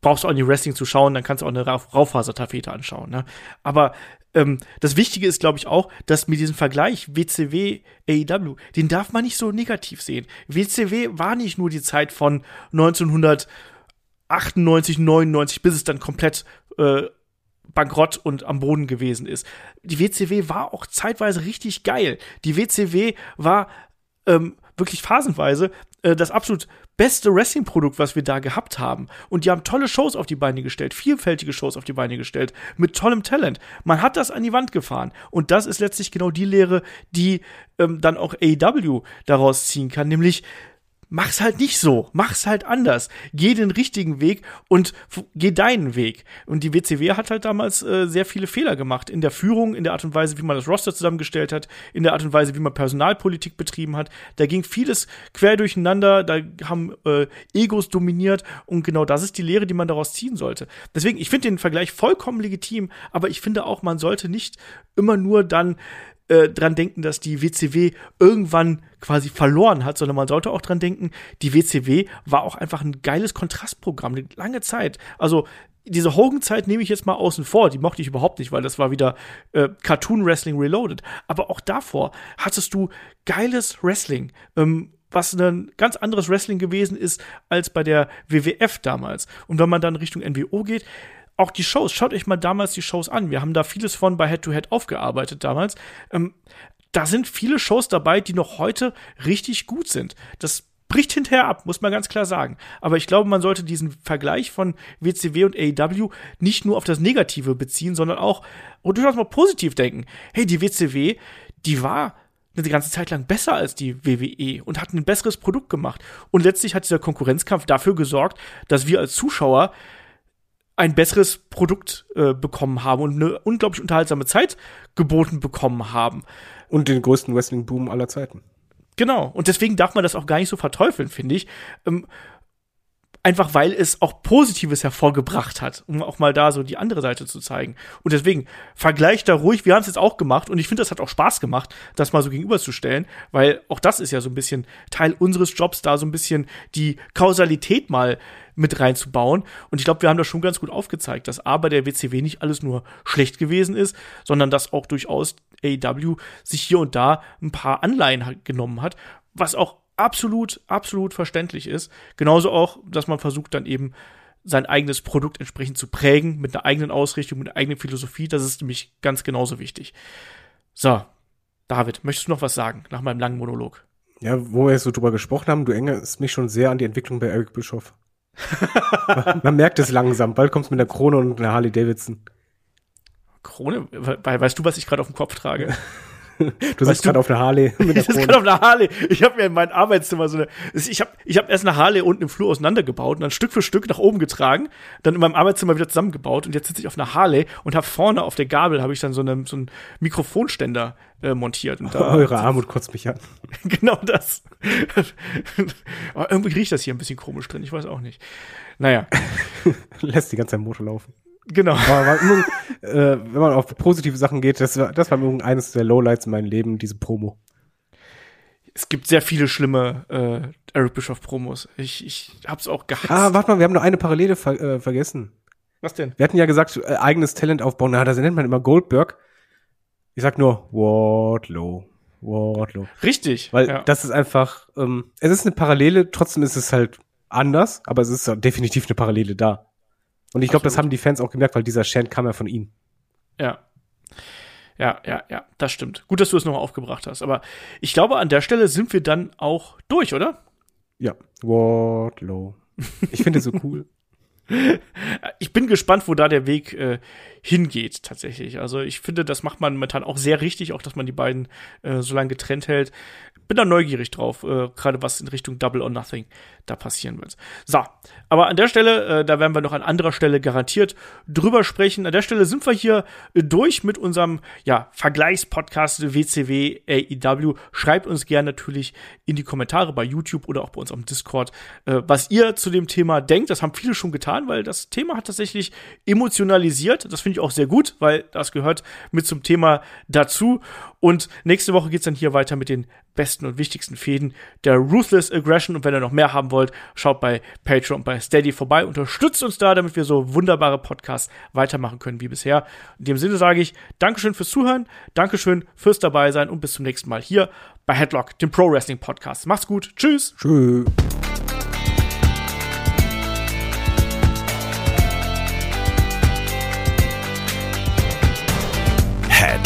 brauchst du auch nicht Wrestling zu schauen, dann kannst du auch eine Rauf Raufasertapete anschauen. Ne? Aber ähm, das Wichtige ist, glaube ich, auch, dass mit diesem Vergleich WCW, AEW, den darf man nicht so negativ sehen. WCW war nicht nur die Zeit von 1998, 99, bis es dann komplett äh, bankrott und am Boden gewesen ist. Die WCW war auch zeitweise richtig geil. Die WCW war ähm, wirklich phasenweise äh, das absolut beste Wrestling-Produkt, was wir da gehabt haben. Und die haben tolle Shows auf die Beine gestellt, vielfältige Shows auf die Beine gestellt, mit tollem Talent. Man hat das an die Wand gefahren. Und das ist letztlich genau die Lehre, die ähm, dann auch AEW daraus ziehen kann, nämlich mach's halt nicht so, mach's halt anders. Geh den richtigen Weg und geh deinen Weg. Und die WCW hat halt damals äh, sehr viele Fehler gemacht in der Führung, in der Art und Weise, wie man das Roster zusammengestellt hat, in der Art und Weise, wie man Personalpolitik betrieben hat. Da ging vieles quer durcheinander, da haben äh, Egos dominiert und genau das ist die Lehre, die man daraus ziehen sollte. Deswegen, ich finde den Vergleich vollkommen legitim, aber ich finde auch, man sollte nicht immer nur dann äh, dran denken, dass die WCW irgendwann quasi verloren hat, sondern man sollte auch dran denken, die WCW war auch einfach ein geiles Kontrastprogramm, eine lange Zeit. Also diese Hogan-Zeit nehme ich jetzt mal außen vor, die mochte ich überhaupt nicht, weil das war wieder äh, Cartoon Wrestling Reloaded. Aber auch davor hattest du geiles Wrestling. Ähm, was ein ganz anderes Wrestling gewesen ist als bei der WWF damals. Und wenn man dann Richtung NWO geht, auch die Shows, schaut euch mal damals die Shows an. Wir haben da vieles von bei Head to Head aufgearbeitet damals. Ähm, da sind viele Shows dabei, die noch heute richtig gut sind. Das bricht hinterher ab, muss man ganz klar sagen. Aber ich glaube, man sollte diesen Vergleich von WCW und AEW nicht nur auf das Negative beziehen, sondern auch und durchaus mal positiv denken. Hey, die WCW, die war eine ganze Zeit lang besser als die WWE und hat ein besseres Produkt gemacht. Und letztlich hat dieser Konkurrenzkampf dafür gesorgt, dass wir als Zuschauer ein besseres Produkt äh, bekommen haben und eine unglaublich unterhaltsame Zeit geboten bekommen haben. Und den größten Wrestling-Boom aller Zeiten. Genau. Und deswegen darf man das auch gar nicht so verteufeln, finde ich. Ähm, einfach weil es auch Positives hervorgebracht hat, um auch mal da so die andere Seite zu zeigen. Und deswegen vergleicht da ruhig, wir haben es jetzt auch gemacht und ich finde, das hat auch Spaß gemacht, das mal so gegenüberzustellen, weil auch das ist ja so ein bisschen Teil unseres Jobs, da so ein bisschen die Kausalität mal mit reinzubauen. Und ich glaube, wir haben das schon ganz gut aufgezeigt, dass A bei der WCW nicht alles nur schlecht gewesen ist, sondern dass auch durchaus AEW sich hier und da ein paar Anleihen genommen hat, was auch absolut, absolut verständlich ist. Genauso auch, dass man versucht dann eben sein eigenes Produkt entsprechend zu prägen, mit einer eigenen Ausrichtung, mit einer eigenen Philosophie. Das ist nämlich ganz genauso wichtig. So, David, möchtest du noch was sagen nach meinem langen Monolog? Ja, wo wir jetzt so drüber gesprochen haben, du erinnerst mich schon sehr an die Entwicklung bei Eric Bischoff. Man, man merkt es langsam. Bald kommst du mit einer Krone und einer Harley Davidson. Krone? We weißt du, was ich gerade auf dem Kopf trage? <laughs> <laughs> Du sitzt gerade auf einer Harley <laughs> mit Ich sitze gerade auf einer Harley. Ich habe mir in meinem Arbeitszimmer so eine. Ich habe ich hab erst eine Harley unten im Flur auseinandergebaut und dann Stück für Stück nach oben getragen, dann in meinem Arbeitszimmer wieder zusammengebaut und jetzt sitze ich auf einer Harley und habe vorne auf der Gabel habe ich dann so, eine, so einen Mikrofonständer äh, montiert. Und <laughs> da, Eure Armut kotzt mich an. genau das. Aber irgendwie riecht das hier ein bisschen komisch drin, ich weiß auch nicht. Naja, Lässt die ganze Zeit Motor laufen. Genau. Aber immer, äh, wenn man auf positive Sachen geht, das war, das war immer eines der Lowlights in meinem Leben, diese Promo. Es gibt sehr viele schlimme äh, Eric Bischoff Promos. Ich, ich hab's auch gehasst. Ah, warte mal, wir haben noch eine Parallele ver äh, vergessen. Was denn? Wir hatten ja gesagt, äh, eigenes Talent aufbauen. Na, das nennt man immer Goldberg. Ich sag nur Wardlow. Wardlow. Richtig. Weil ja. das ist einfach, ähm, es ist eine Parallele, trotzdem ist es halt anders, aber es ist definitiv eine Parallele da. Und ich glaube, das haben die Fans auch gemerkt, weil dieser Chant kam ja von ihm. Ja. Ja, ja, ja, das stimmt. Gut, dass du es noch aufgebracht hast. Aber ich glaube, an der Stelle sind wir dann auch durch, oder? Ja, Wardlow. Ich finde so cool. <laughs> Ich bin gespannt, wo da der Weg äh, hingeht, tatsächlich. Also ich finde, das macht man momentan auch sehr richtig, auch dass man die beiden äh, so lange getrennt hält bin da neugierig drauf, äh, gerade was in Richtung Double or Nothing da passieren wird. So, aber an der Stelle, äh, da werden wir noch an anderer Stelle garantiert drüber sprechen. An der Stelle sind wir hier durch mit unserem ja, Vergleichspodcast WCW AEW. Schreibt uns gerne natürlich in die Kommentare bei YouTube oder auch bei uns am Discord, äh, was ihr zu dem Thema denkt. Das haben viele schon getan, weil das Thema hat tatsächlich emotionalisiert. Das finde ich auch sehr gut, weil das gehört mit zum Thema dazu. Und nächste Woche geht's dann hier weiter mit den besten und wichtigsten Fäden der Ruthless Aggression. Und wenn ihr noch mehr haben wollt, schaut bei Patreon und bei Steady vorbei. Unterstützt uns da, damit wir so wunderbare Podcasts weitermachen können wie bisher. In dem Sinne sage ich Dankeschön fürs Zuhören, Dankeschön fürs dabei sein und bis zum nächsten Mal hier bei Headlock, dem Pro Wrestling Podcast. Macht's gut. Tschüss. Tschüss.